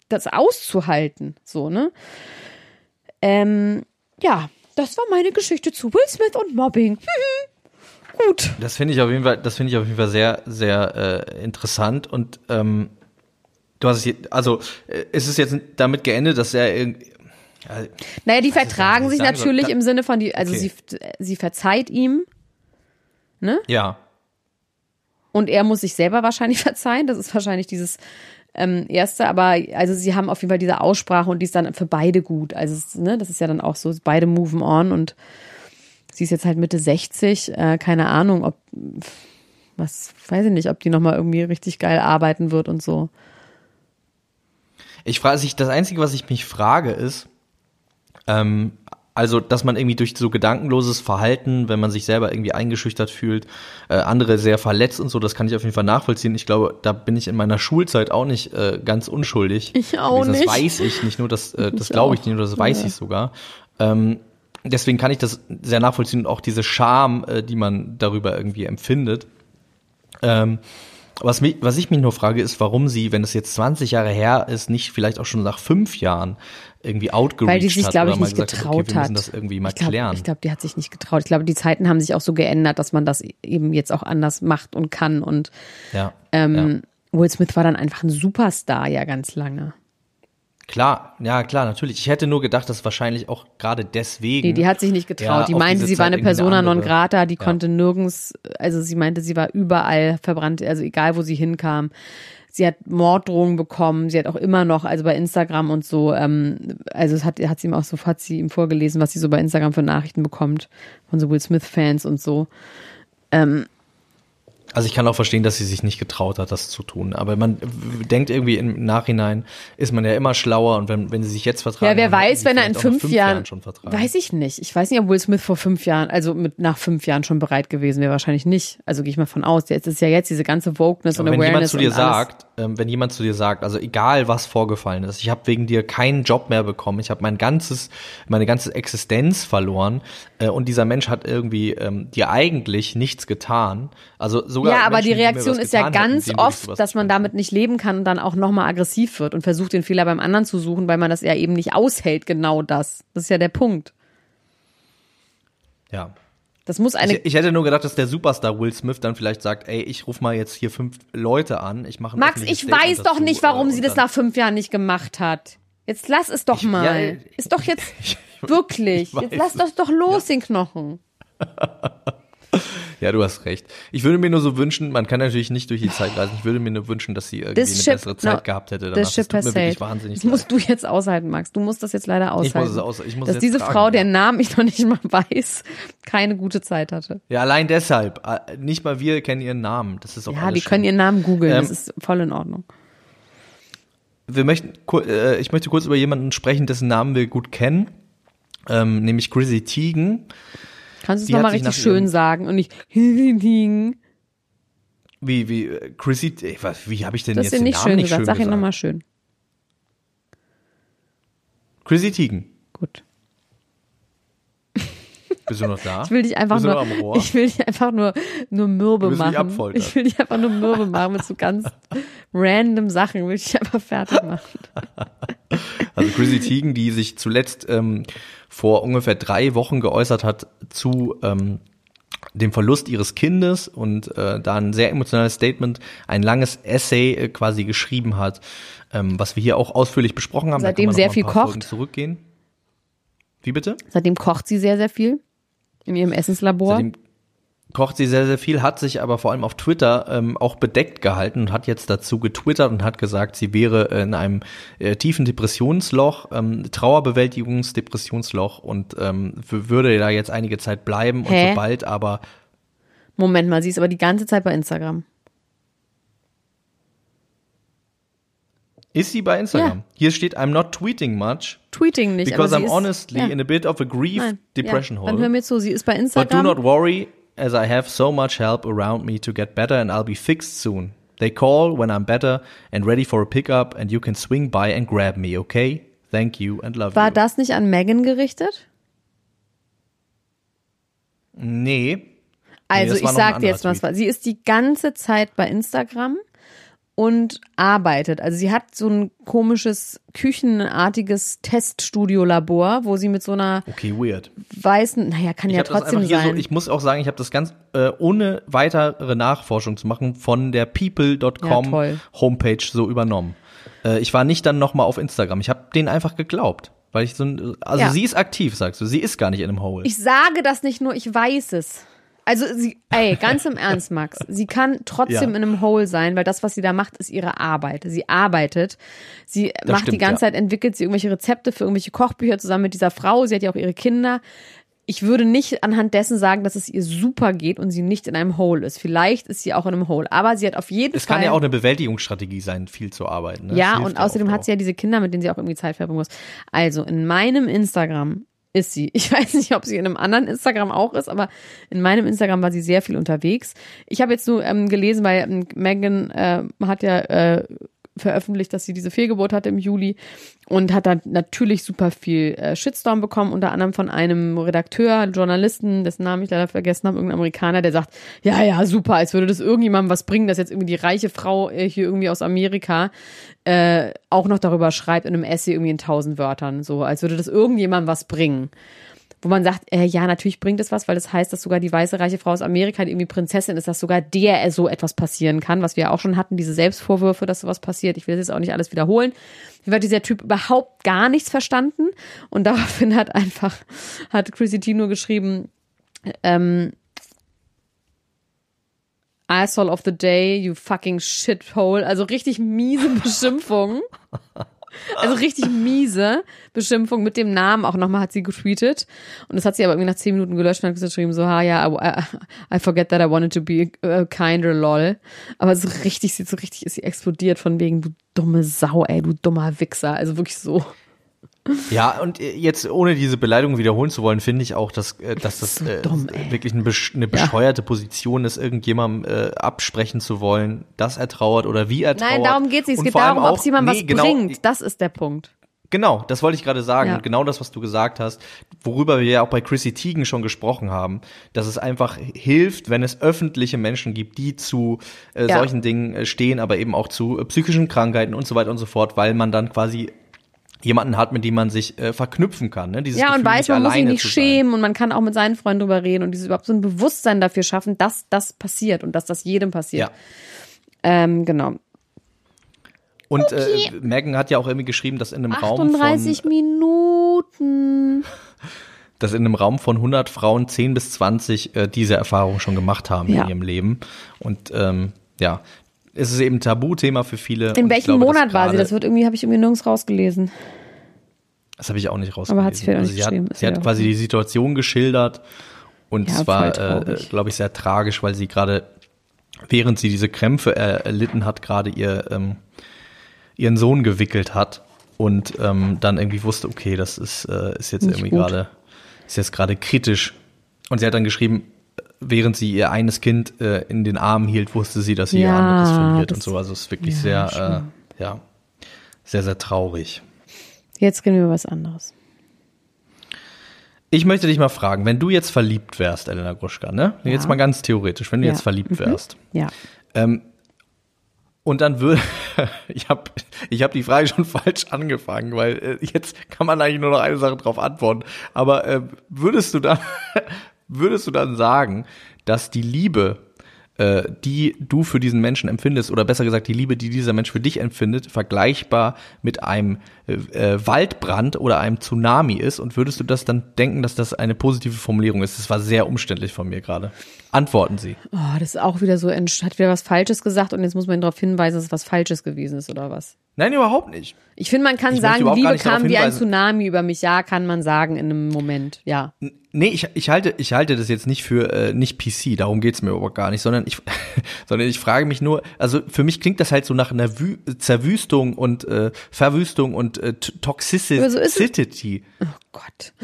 das auszuhalten, so, ne? Ähm, ja, das war meine Geschichte zu Will Smith und Mobbing. <laughs> Gut.
Das finde ich auf jeden Fall, das finde ich auf jeden Fall sehr, sehr äh, interessant und ähm, du hast es, je- also äh, ist es jetzt damit geendet, dass er irgendwie, ja,
Naja, die vertragen sich natürlich
Ka-
im Sinne von, die, also
Okay.
sie, sie verzeiht ihm
ja,
und er muss sich selber wahrscheinlich <laughs> verzeihen. Das ist wahrscheinlich dieses ähm, erste, aber also sie haben auf jeden Fall diese Aussprache und die ist dann für beide gut. Also ne, das ist ja dann auch so, beide moven on und sie ist jetzt halt Mitte 60, äh, keine Ahnung, ob was weiß ich nicht, ob die noch mal irgendwie richtig geil arbeiten wird und so.
Ich frage sich, das Einzige, was ich mich frage, ist, ähm, also, dass man irgendwie durch so gedankenloses Verhalten, wenn man sich selber irgendwie eingeschüchtert fühlt, äh, andere sehr verletzt und so, das kann ich auf jeden Fall nachvollziehen. Ich glaube, da bin ich in meiner Schulzeit auch nicht äh, ganz unschuldig.
Ich auch
das
nicht.
weiß ich nicht nur, das, äh, <laughs> das glaube ich nicht nur, das weiß
Ja.
ich sogar. Ähm, deswegen kann ich das sehr nachvollziehen und auch diese Scham, äh, die man darüber irgendwie empfindet. Ähm, was, mich, was ich mich nur frage, ist, warum sie, wenn es jetzt 20 Jahre her ist, nicht vielleicht auch schon nach fünf Jahren irgendwie outgereached
Weil die sich, glaube ich, nicht
hat,
getraut
okay,
hat.
das irgendwie mal
ich
klären.
ich glaube, die hat sich nicht getraut. Ich glaube, die Zeiten haben sich auch so geändert, dass man das eben jetzt auch anders macht und kann. Und
ja,
ähm, Will Smith war dann einfach ein Superstar ja ganz lange.
klar, ja klar, natürlich. Ich hätte nur gedacht, dass wahrscheinlich auch gerade deswegen.
Nee, die hat sich nicht getraut.
Ja,
die meinte, sie war eine
irgendwie eine
Persona non grata, die
Ja.
konnte nirgends, also sie meinte, sie war überall verbrannt, also egal wo sie hinkam. Sie hat Morddrohungen bekommen, sie hat auch immer noch, also bei Instagram und so, ähm, also es hat, hat sie ihm auch so, hat sie ihm vorgelesen, was sie so bei Instagram für Nachrichten bekommt, von so Will Smith-Fans und so. Ähm,
Also ich kann auch verstehen, dass sie sich nicht getraut hat, das zu tun. Aber man denkt irgendwie im Nachhinein, ist man ja immer schlauer und wenn, wenn sie sich jetzt vertragen.
Ja, wer weiß, wenn er in
nach
fünf, Jahren,
schon vertragen.
weiß ich nicht. Ich weiß nicht, ob Will Smith vor fünf Jahren, also mit nach fünf Jahren schon bereit gewesen wäre, wahrscheinlich nicht. Also gehe ich mal von aus. Jetzt ist ja jetzt diese ganze Wokeness und
Aber wenn jemand
Awareness
zu dir sagt, wenn jemand zu dir sagt, also egal was vorgefallen ist, ich habe wegen dir keinen Job mehr bekommen, ich habe mein ganzes, meine ganze Existenz verloren äh, und dieser Mensch hat irgendwie ähm, dir eigentlich nichts getan. Also sogar
Ja, aber
Menschen,
die Reaktion ist ja
hätten,
ganz
ich
oft, dass man damit nicht leben kann und dann auch nochmal aggressiv wird und versucht, den Fehler beim anderen zu suchen, weil man das ja eben nicht aushält, genau das. Das ist ja der Punkt.
Ja.
Das muss eine.
Ich, ich hätte nur gedacht, dass der Superstar Will Smith dann vielleicht sagt, ey, ich rufe mal jetzt hier fünf Leute an, ich mache
Max, ich
Statement
weiß doch nicht, warum
äh,
sie das nach fünf Jahren nicht gemacht hat. Jetzt lass es doch
ja,
mal. ist doch jetzt <laughs> wirklich.
ich
Jetzt
weiß
lass
es.
doch doch los den Knochen. <laughs> <laughs>
Ja, du hast recht. Ich würde mir nur so wünschen, man kann natürlich nicht durch die Zeit reisen, ich würde mir nur wünschen, dass sie irgendwie
This
eine
ship,
bessere Zeit
no,
gehabt hätte. das
has
tut mir wirklich wahnsinnig
Das
leid.
musst du jetzt aushalten, Max. Du musst das jetzt leider aushalten.
es aus- ich muss
dass diese
tragen,
Frau,
ja.
deren Namen ich noch nicht mal <laughs> weiß, keine gute Zeit hatte.
Ja, allein deshalb. Äh, Nicht mal wir kennen ihren Namen. Das ist auch
Ja, wir können ihren Namen googeln.
Ähm,
das ist voll in Ordnung.
wir möchten, äh, ich möchte kurz über jemanden sprechen, dessen Namen wir gut kennen, ähm, nämlich Chrissy Teigen.
Kannst du es nochmal richtig schön sagen und nicht <laughs> liegen.
Wie, wie, äh, Chrissy, ey, was, wie habe ich denn
Du hast
jetzt
ihn
den
nicht
Namen
schön
nicht
gesagt.
schön
Sag ihn
gesagt?
nochmal schön.
Chrissy Teigen.
Gut. <laughs>
Bist du noch da?
Ich will dich einfach nur, <laughs> ich will dich einfach nur, nur mürbe machen. Ich will dich einfach nur mürbe machen mit so ganz random Sachen. Will ich dich einfach fertig machen.
Also Chrissy Teigen, die sich zuletzt ähm, vor ungefähr drei Wochen geäußert hat zu ähm, dem Verlust ihres Kindes und äh, da ein sehr emotionales Statement, ein langes Essay äh, quasi geschrieben hat, ähm, was wir hier auch ausführlich besprochen haben.
Seitdem sehr viel kocht.
Folgen Zurückgehen. Wie bitte?
Seitdem kocht sie sehr, sehr viel in ihrem Essenslabor.
Seitdem kocht sie sehr, sehr viel, hat sich aber vor allem auf Twitter ähm, auch bedeckt gehalten und hat jetzt dazu getwittert und hat gesagt, sie wäre in einem äh, tiefen Depressionsloch, ähm, Trauerbewältigungsdepressionsloch und ähm, würde da jetzt einige Zeit bleiben
Hä?
und sobald aber
Moment mal, sie ist aber die ganze Zeit bei Instagram.
ist sie bei Instagram.
Ja.
Hier steht, I'm not tweeting much
Tweeting nicht.
because
aber sie
I'm honestly
ja,
in a bit of a grief
nein,
depression
ja.
hole.
Dann hör mir zu, sie ist bei
But do
Instagram.
not worry, as I have so much help around me to get better and I'll be fixed soon. They call when I'm better and ready for a pickup and you can swing by and grab me, okay? Thank you and love
War
you.
das nicht an Megan gerichtet?
Nee.
Also
war
ich sag dir jetzt was. Sie ist die ganze Zeit bei Instagram und arbeitet. Also sie hat so ein komisches küchenartiges Teststudio-Labor, wo sie mit so einer
Okay, weird.
weißen, naja, kann
Ich
ja trotzdem sein.
so, ich muss auch sagen, ich habe das ganz äh, ohne weitere Nachforschung zu machen von der
Ja,
people.com
toll.
Homepage so übernommen. Äh, ich war nicht dann noch mal auf Instagram. Ich habe denen einfach geglaubt, weil ich so ein, also
Ja.
sie ist aktiv, sagst du. Sie ist gar nicht in einem Hole.
Ich sage das nicht nur, ich weiß es. Also sie, ey, ganz im Ernst, Max. Sie kann trotzdem
Ja.
in einem Hole sein, weil das, was sie da macht, ist ihre Arbeit. Sie arbeitet. Sie macht die
stimmt,
ganze
ja.
Zeit, entwickelt sie irgendwelche Rezepte für irgendwelche Kochbücher zusammen mit dieser Frau. Sie hat ja auch ihre Kinder. Ich würde nicht anhand dessen sagen, dass es ihr super geht und sie nicht in einem Hole ist. Vielleicht ist sie auch in einem Hole. Aber sie hat auf jeden
Es
Fall.
kann ja auch eine Bewältigungsstrategie sein, viel zu arbeiten. Ne? Das
Ja, und außerdem hat sie ja diese Kinder, mit denen sie auch irgendwie Zeit verbringen muss. Also in meinem Instagram ist sie. Ich <laughs> weiß nicht, ob sie in einem anderen Instagram auch ist, aber in meinem Instagram war sie sehr viel unterwegs. Ich habe jetzt nur ähm, gelesen, weil ähm, Megan äh, hat ja äh, veröffentlicht, dass sie diese Fehlgeburt hatte im Juli und hat dann natürlich super viel äh, Shitstorm bekommen, unter anderem von einem Redakteur, Journalisten, dessen Namen ich leider vergessen habe, irgendein Amerikaner, der sagt, ja, ja, super, als würde das irgendjemandem was bringen, dass jetzt irgendwie die reiche Frau äh, hier irgendwie aus Amerika äh, auch noch darüber schreibt in einem Essay irgendwie in tausend Wörtern, so, als würde das irgendjemandem was bringen. Wo man sagt, äh, ja, natürlich bringt es was, weil das heißt, dass sogar die weiße reiche Frau aus Amerika, die irgendwie Prinzessin ist, dass sogar der so etwas passieren kann, was wir ja auch schon hatten, diese Selbstvorwürfe, dass sowas passiert. Ich will das jetzt auch nicht alles wiederholen. Wie hat dieser Typ überhaupt gar nichts verstanden und <laughs> daraufhin hat einfach, hat Chrissy Tino geschrieben, ähm, Asshole of the day, you fucking shithole. Also richtig miese <laughs> Beschimpfungen. Also richtig miese Beschimpfung mit dem Namen auch nochmal hat sie getweetet. Und das hat sie aber irgendwie nach zehn Minuten gelöscht und hat geschrieben so, ha ja, I, I forget that I wanted to be a kinder lol. Aber so richtig, sie so richtig ist sie explodiert von wegen, du dumme Sau, ey, du dummer Wichser. Also wirklich so.
Ja, und äh, jetzt ohne diese Beleidigung wiederholen zu wollen, finde ich auch, dass, äh, dass das
so
äh,
dumm, ey.
wirklich eine, besch eine bescheuerte Position ist, irgendjemandem äh, absprechen zu wollen, dass er trauert oder wie er trauert.
Nein, darum geht's nicht. Es geht darum, ob es jemandem
nee,
was
genau,
bringt. Das ist der Punkt.
Genau, das wollte ich gerade sagen.
Ja.
Und genau das, was du gesagt hast, worüber wir ja auch bei Chrissy Teigen schon gesprochen haben, dass es einfach hilft, wenn es öffentliche Menschen gibt, die zu äh,
Ja.
solchen Dingen äh, stehen, aber eben auch zu äh, psychischen Krankheiten und so weiter und so fort, weil man dann quasi jemanden hat, mit dem man sich äh, verknüpfen kann. Ne? Dieses
Ja, und
Gefühl,
weiß,
nicht
man muss sich nicht schämen und man kann auch mit seinen Freunden drüber reden und dieses überhaupt so ein Bewusstsein dafür schaffen, dass das passiert und dass das jedem passiert.
Ja.
Ähm, genau.
Und äh, Megan hat ja auch irgendwie geschrieben, dass in einem Raum
38
von,
Minuten. <laughs>
dass in einem Raum von 100 Frauen 10 bis 20 äh, diese Erfahrung schon gemacht haben
Ja.
in ihrem Leben. Und ähm, ja, es ist eben ein Tabuthema für viele.
In welchem
glaube,
Monat war sie? Das wird irgendwie, habe ich irgendwie nirgends rausgelesen.
Das habe ich auch nicht rausgelesen.
Aber hat sie
also
nicht
sie hat, sie hat quasi die Situation geschildert und
Ja,
es war,
voll
äh, glaube ich, sehr tragisch, weil sie gerade, während sie diese Krämpfe er, erlitten hat, gerade ihr ähm, ihren Sohn gewickelt hat und ähm, dann irgendwie wusste, okay, das ist, äh, ist jetzt
Nicht
irgendwie gerade, ist jetzt gerade kritisch. Und sie hat dann geschrieben, während sie ihr eines Kind äh, in den Armen hielt, wusste sie, dass sie ihr
Ja,
anderes verliert und so. Also es ist wirklich
ja,
sehr, äh, ja, sehr, sehr traurig.
Jetzt reden wir über was anderes.
Ich möchte dich mal fragen, wenn du jetzt verliebt wärst, Elena Gruschka, ne? Jetzt mal ganz theoretisch, wenn du
Ja.
jetzt verliebt wärst.
Ja.
Ähm, und dann würde, <laughs> ich habe ich hab die Frage schon <laughs> falsch angefangen, weil äh, jetzt kann man eigentlich nur noch eine Sache drauf antworten. Aber äh, würdest du dann, <laughs> würdest du dann sagen, dass die Liebe, äh, die du für diesen Menschen empfindest, oder besser gesagt die Liebe, die dieser Mensch für dich empfindet, vergleichbar mit einem äh, äh, Waldbrand oder einem Tsunami ist? Und würdest du das dann denken, dass das eine positive Formulierung ist? Das war sehr umständlich von mir gerade. Antworten Sie.
Oh, das ist auch wieder so, hat wieder was Falsches gesagt und jetzt muss man darauf hinweisen, dass es was Falsches gewesen ist oder was.
Nein, überhaupt nicht.
Ich finde, man kann
Ich
sagen,
überhaupt
Liebe kam wie ein. Tsunami über mich. Ja, kann man sagen in einem Moment. Ja.
Nee, ich, ich, halte, ich halte das jetzt nicht für äh, nicht PC, darum geht's mir aber gar nicht, sondern ich, <laughs> sondern ich frage mich nur, also für mich klingt das halt so nach einer Wü Zerwüstung und äh, Verwüstung und äh, T-
Aber so es.
Toxicity.
Oh Gott.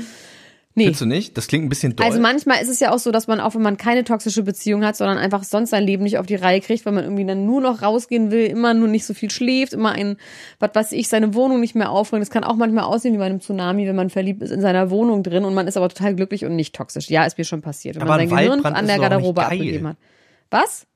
Nee.
Findest du nicht? Das klingt ein bisschen doll.
Also manchmal ist es ja auch so, dass man auch, wenn man keine toxische Beziehung hat, sondern einfach sonst sein Leben nicht auf die Reihe kriegt, weil man irgendwie dann nur noch rausgehen will, immer nur nicht so viel schläft, immer ein, was weiß ich, seine Wohnung nicht mehr aufräumt. Das kann auch manchmal aussehen wie bei einem Tsunami, wenn man verliebt ist in seiner Wohnung drin und man ist aber total glücklich und nicht toxisch. Ja, ist mir schon passiert, wenn
Aber
man
ein
sein Gehirn an der Garderobe abgegeben hat. Was?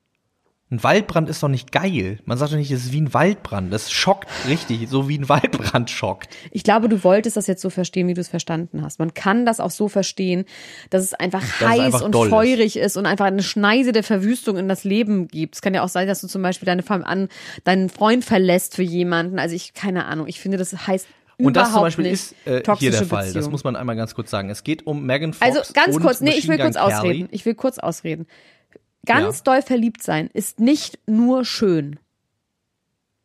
Ein Waldbrand ist doch nicht geil. Man sagt doch nicht, es ist wie ein Waldbrand. Das schockt richtig, so wie ein Waldbrand schockt.
Ich glaube, du wolltest das jetzt so verstehen, wie du es verstanden hast. Man kann das auch so verstehen, dass es einfach
es
heiß
einfach
und
doll ist.
feurig ist. und einfach eine Schneise der Verwüstung in das Leben gibt. Es kann ja auch sein, dass du zum Beispiel deine an deinen Freund verlässt für jemanden. Also ich keine Ahnung. Ich finde, das heißt
Und das
überhaupt
zum Beispiel
nicht
ist äh, hier der Fall. Das
Beziehung.
muss man einmal ganz kurz sagen. Es geht um Megan Fox
also ganz kurz, nee, ich will kurz
Gun
ausreden.
Kelly.
Ich will kurz ausreden. Ganz
Ja.
doll verliebt sein ist nicht nur schön.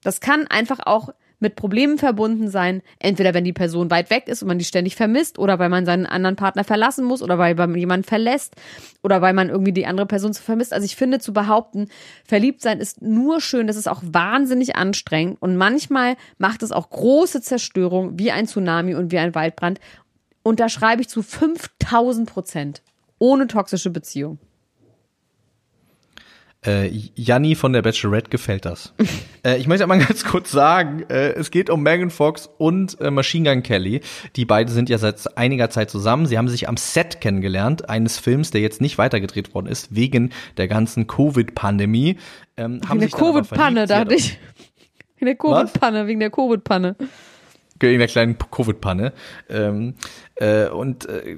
Das kann einfach auch mit Problemen verbunden sein. Entweder wenn die Person weit weg ist und man die ständig vermisst oder weil man seinen anderen Partner verlassen muss oder weil man jemanden verlässt oder weil man irgendwie die andere Person so vermisst. Also ich finde zu behaupten, verliebt sein ist nur schön, das ist auch wahnsinnig anstrengend und manchmal macht es auch große Zerstörung wie ein Tsunami und wie ein Waldbrand. Und da schreibe ich zu 5000 Prozent. Ohne toxische Beziehung.
Äh, Janni von der Bachelorette gefällt das. <laughs> äh, ich möchte mal ganz kurz sagen, äh, es geht um Megan Fox und äh, Machine Gun Kelly. Die beiden sind ja seit einiger Zeit zusammen. Sie haben sich am Set kennengelernt, eines Films, der jetzt nicht weitergedreht worden ist, wegen der ganzen Covid-Pandemie. Ähm, haben
Wegen der
dann aber
Covid-Panne, dachte ich. <laughs> Wegen der Covid-Panne, wegen der Covid-Panne.
wegen der kleinen Covid-Panne. Ähm, äh, und äh,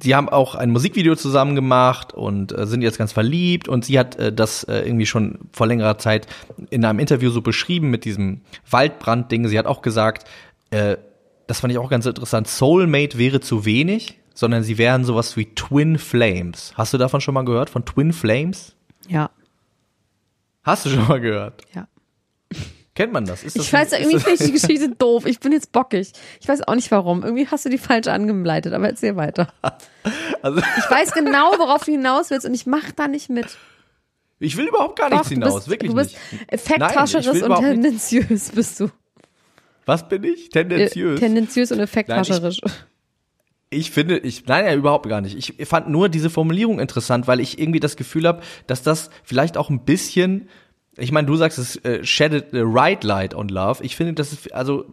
sie haben auch ein Musikvideo zusammen gemacht und äh, sind jetzt ganz verliebt und sie hat äh, das äh, irgendwie schon vor längerer Zeit in einem Interview so beschrieben mit diesem Waldbrand-Ding. Sie hat auch gesagt, äh, das fand ich auch ganz interessant, Soulmate wäre zu wenig, sondern sie wären sowas wie Twin Flames. Hast du davon schon mal gehört, von Twin Flames?
Ja,
Hast du schon mal gehört?
ja.
Kennt man das? Das
Ich weiß,
ist
irgendwie finde ich die <laughs> Geschichte doof. Ich bin jetzt bockig. Ich weiß auch nicht warum. Irgendwie hast du die falsch angeleitet, aber erzähl weiter.
Also,
Ich weiß genau, worauf du hinaus willst und ich mach da nicht mit.
ich will überhaupt gar nichts
du
hinaus,
bist,
wirklich
du bist
nicht. Nein, ich
effekthascheres
will
und tendenziös bist du.
Was bin ich?
Äh,
Tendenziös.
Tendenziös und effekthascherisch.
Ich finde, ich, nein, ja, überhaupt gar nicht. Ich fand nur diese Formulierung interessant, weil ich irgendwie das Gefühl habe, dass das vielleicht auch ein bisschen, ich meine, du sagst es äh, shedded the right light on love. Ich finde, dass es also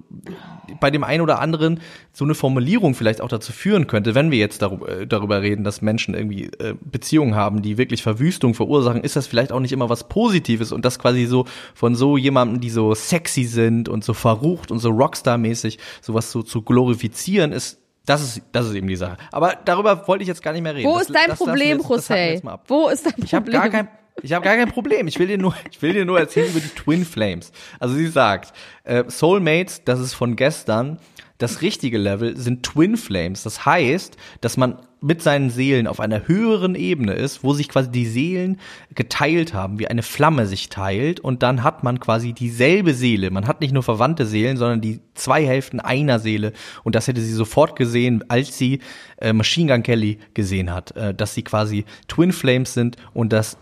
bei dem einen oder anderen so eine Formulierung vielleicht auch dazu führen könnte, wenn wir jetzt darüber, äh, darüber reden, dass Menschen irgendwie äh, Beziehungen haben, die wirklich Verwüstung verursachen, ist das vielleicht auch nicht immer was Positives und das quasi so von so jemandem, die so sexy sind und so verrucht und so Rockstar-mäßig sowas so zu glorifizieren, ist das ist, das ist eben die Sache. Aber darüber wollte ich jetzt gar nicht mehr reden.
Wo
Das-
ist dein
das
Problem, José? Wo ist dein
Ich habe
Problem?
gar kein, ich habe gar kein Problem. Ich will dir nur, ich will dir nur erzählen über die Twin Flames. Also sie sagt, äh, Soulmates, das ist von gestern. Das richtige Level sind Twin Flames. Das heißt, dass man mit seinen Seelen auf einer höheren Ebene ist, wo sich quasi die Seelen geteilt haben, wie eine Flamme sich teilt und dann hat man quasi dieselbe Seele. Man hat nicht nur verwandte Seelen, sondern die zwei Hälften einer Seele und das hätte sie sofort gesehen, als sie äh, Machine Gun Kelly gesehen hat, äh, dass sie quasi Twin Flames sind und dass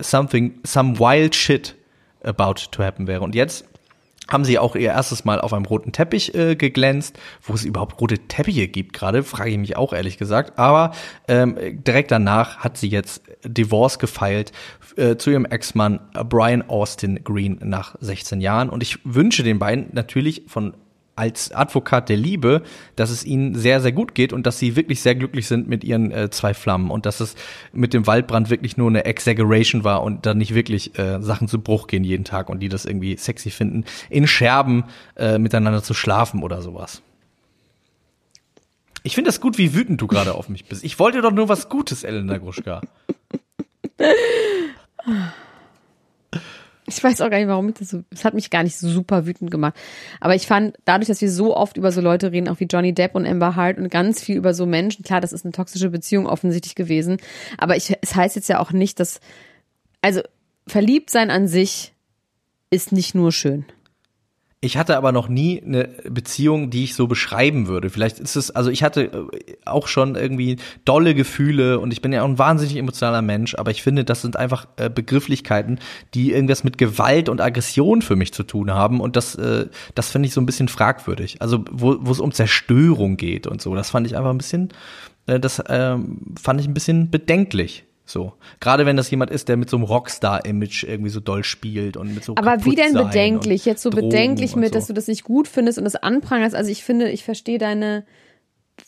something, some wild shit about to happen wäre. Und jetzt haben sie auch ihr erstes Mal auf einem roten Teppich äh, geglänzt. Wo es überhaupt rote Teppiche gibt gerade, frage ich mich auch ehrlich gesagt. Aber ähm, direkt danach hat sie jetzt Divorce gefeilt äh, zu ihrem Ex-Mann Brian Austin Green nach 16 Jahren. Und ich wünsche den beiden natürlich von als Advokat der Liebe, dass es ihnen sehr, sehr gut geht und dass sie wirklich sehr glücklich sind mit ihren äh, zwei Flammen und dass es mit dem Waldbrand wirklich nur eine Exaggeration war und da nicht wirklich äh, Sachen zu Bruch gehen jeden Tag und die das irgendwie sexy finden, in Scherben äh, miteinander zu schlafen oder sowas. Ich finde das gut, wie wütend du gerade auf mich bist. Ich wollte doch nur was Gutes, Elena Gruschka. <laughs>
Ich weiß auch gar nicht, warum mich das so. Es hat mich gar nicht super wütend gemacht. Aber ich fand, dadurch, dass wir so oft über so Leute reden, auch wie Johnny Depp und Amber Hart und ganz viel über so Menschen, klar, das ist eine toxische Beziehung offensichtlich gewesen. Aber ich, es heißt jetzt ja auch nicht, dass. Also, verliebt sein an sich ist nicht nur schön.
Ich hatte aber noch nie eine Beziehung, die ich so beschreiben würde. Vielleicht ist es, also ich hatte äh, auch schon irgendwie dolle Gefühle und ich bin ja auch ein wahnsinnig emotionaler Mensch, aber ich finde, das sind einfach äh, Begrifflichkeiten, die irgendwas mit Gewalt und Aggression für mich zu tun haben und das, äh, das finde ich so ein bisschen fragwürdig. Also wo, wo es um Zerstörung geht und so, das fand ich einfach ein bisschen, das ähm, fand ich ein bisschen bedenklich. So. Gerade wenn das jemand ist, der mit so einem Rockstar-Image irgendwie so doll spielt und mit so
Aber wie denn bedenklich? Jetzt so
Drogen
bedenklich mit,
so.
dass du das nicht gut findest und das anprangerst. Also ich finde, ich verstehe deine.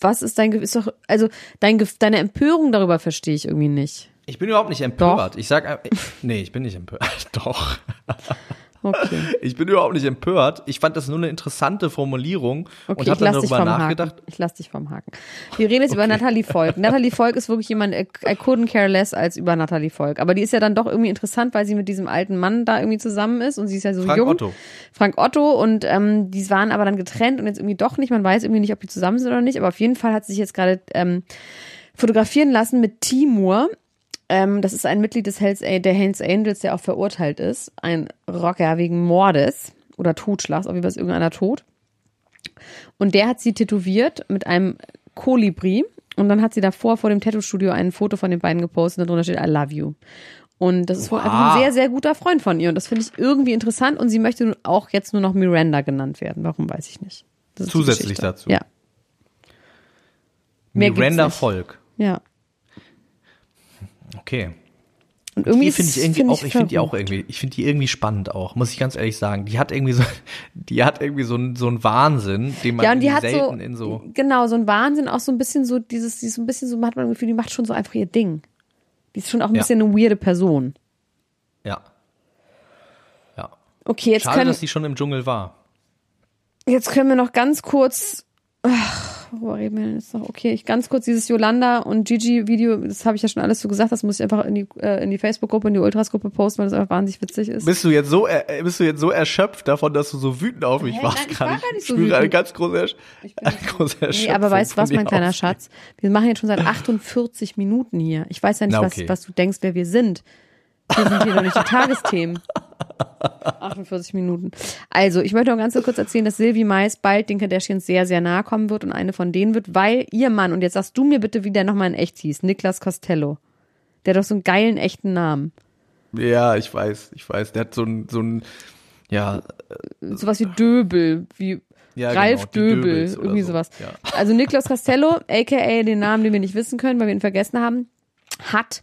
Was ist dein ist doch also dein deine Empörung darüber verstehe ich irgendwie nicht.
Ich bin überhaupt nicht empört. Ich sag, äh, nee, ich bin nicht empört. <laughs> Doch. <laughs>
Okay. <laughs>
Ich bin überhaupt nicht empört. Ich fand das nur eine interessante Formulierung
Okay,
und
ich
habe dann darüber
vom
nachgedacht.
Haken. Ich lass dich vom Haken. Wir reden jetzt über Natalie Volk. <laughs> Natalie Volk ist wirklich jemand, I couldn't care less als über Natalie Volk. Aber die ist ja dann doch irgendwie interessant, weil sie mit diesem alten Mann da irgendwie zusammen ist und sie ist ja so
Frank
jung.
Otto.
Frank Otto und ähm, die waren aber dann getrennt und jetzt irgendwie doch nicht. Man weiß irgendwie nicht, ob die zusammen sind oder nicht. Aber auf jeden Fall hat sie sich jetzt gerade ähm, fotografieren lassen mit Timur. Ähm, das ist ein Mitglied des Hells, der Hells Angels, der auch verurteilt ist. Ein Rocker wegen Mordes oder Totschlags, auf jeden Fall ist irgendeiner tot. Und der hat sie tätowiert mit einem Kolibri. Und dann hat sie davor vor dem Tattoo-Studio ein Foto von den beiden gepostet und darunter steht I love you. Und das ist wohl einfach ein sehr, sehr guter Freund von ihr. Und das finde ich irgendwie interessant. Und sie möchte nun auch jetzt nur noch Miranda genannt werden. Warum weiß ich nicht. Das ist die
Zusätzlich dazu.
Ja.
Miranda. Volk.
Ja.
Okay.
Und irgendwie
Die finde ich irgendwie
find
auch, ich finde die auch irgendwie, ich finde die irgendwie spannend auch, muss ich ganz ehrlich sagen. Die hat irgendwie so, <laughs> die hat irgendwie so einen so einen Wahnsinn, den man
Ja, und die hat so,
selten in so.
genau, so ein Wahnsinn, auch so ein bisschen so dieses, die ist so ein bisschen so, man hat man das Gefühl, die macht schon so einfach ihr Ding. Die ist schon auch ein
Ja.
bisschen eine weirde Person.
Ja. Ja.
Okay, jetzt
Schade,
können,
dass die schon im Dschungel war.
jetzt können wir noch ganz kurz, ach, worüber reden wir denn jetzt noch? Okay, ich ganz kurz dieses Yolanda und Gigi Video, das habe ich ja schon alles so gesagt, das muss ich einfach in die, äh, in die Facebook-Gruppe, in die Ultras-Gruppe posten, weil das einfach wahnsinnig witzig ist.
Bist du jetzt so, er- bist du jetzt so erschöpft davon, dass du so wütend auf mich
Hä?
warst?
Nein, ich war gar nicht so
spüre eine
wütend.
ganz große, Ersch eine <laughs> große
Nee,
Erschöpfung
aber weißt du was, mein kleiner
aus.
Schatz? Wir machen jetzt schon seit 48 Minuten hier. Ich weiß ja nicht,
Na, okay.
was, was du denkst, wer wir sind. Wir sind hier doch nicht die <laughs> Tagesthemen. 48 Minuten. Also, ich möchte noch ganz kurz erzählen, dass Sylvie Mais bald den Kardashians sehr, sehr nahe kommen wird und eine von denen wird, weil ihr Mann, und jetzt sagst du mir bitte, wie der nochmal in echt hieß, Niklas Costello. Der hat doch so einen geilen, echten Namen.
Ja, ich weiß, ich weiß. Der hat so ein, so ein, ja,
Sowas wie Döbel, wie
Ja,
Ralf
genau,
Döbel, irgendwie
so,
sowas.
ja.
Also Niklas Costello, aka den Namen, den wir nicht wissen können, weil wir ihn vergessen haben, hat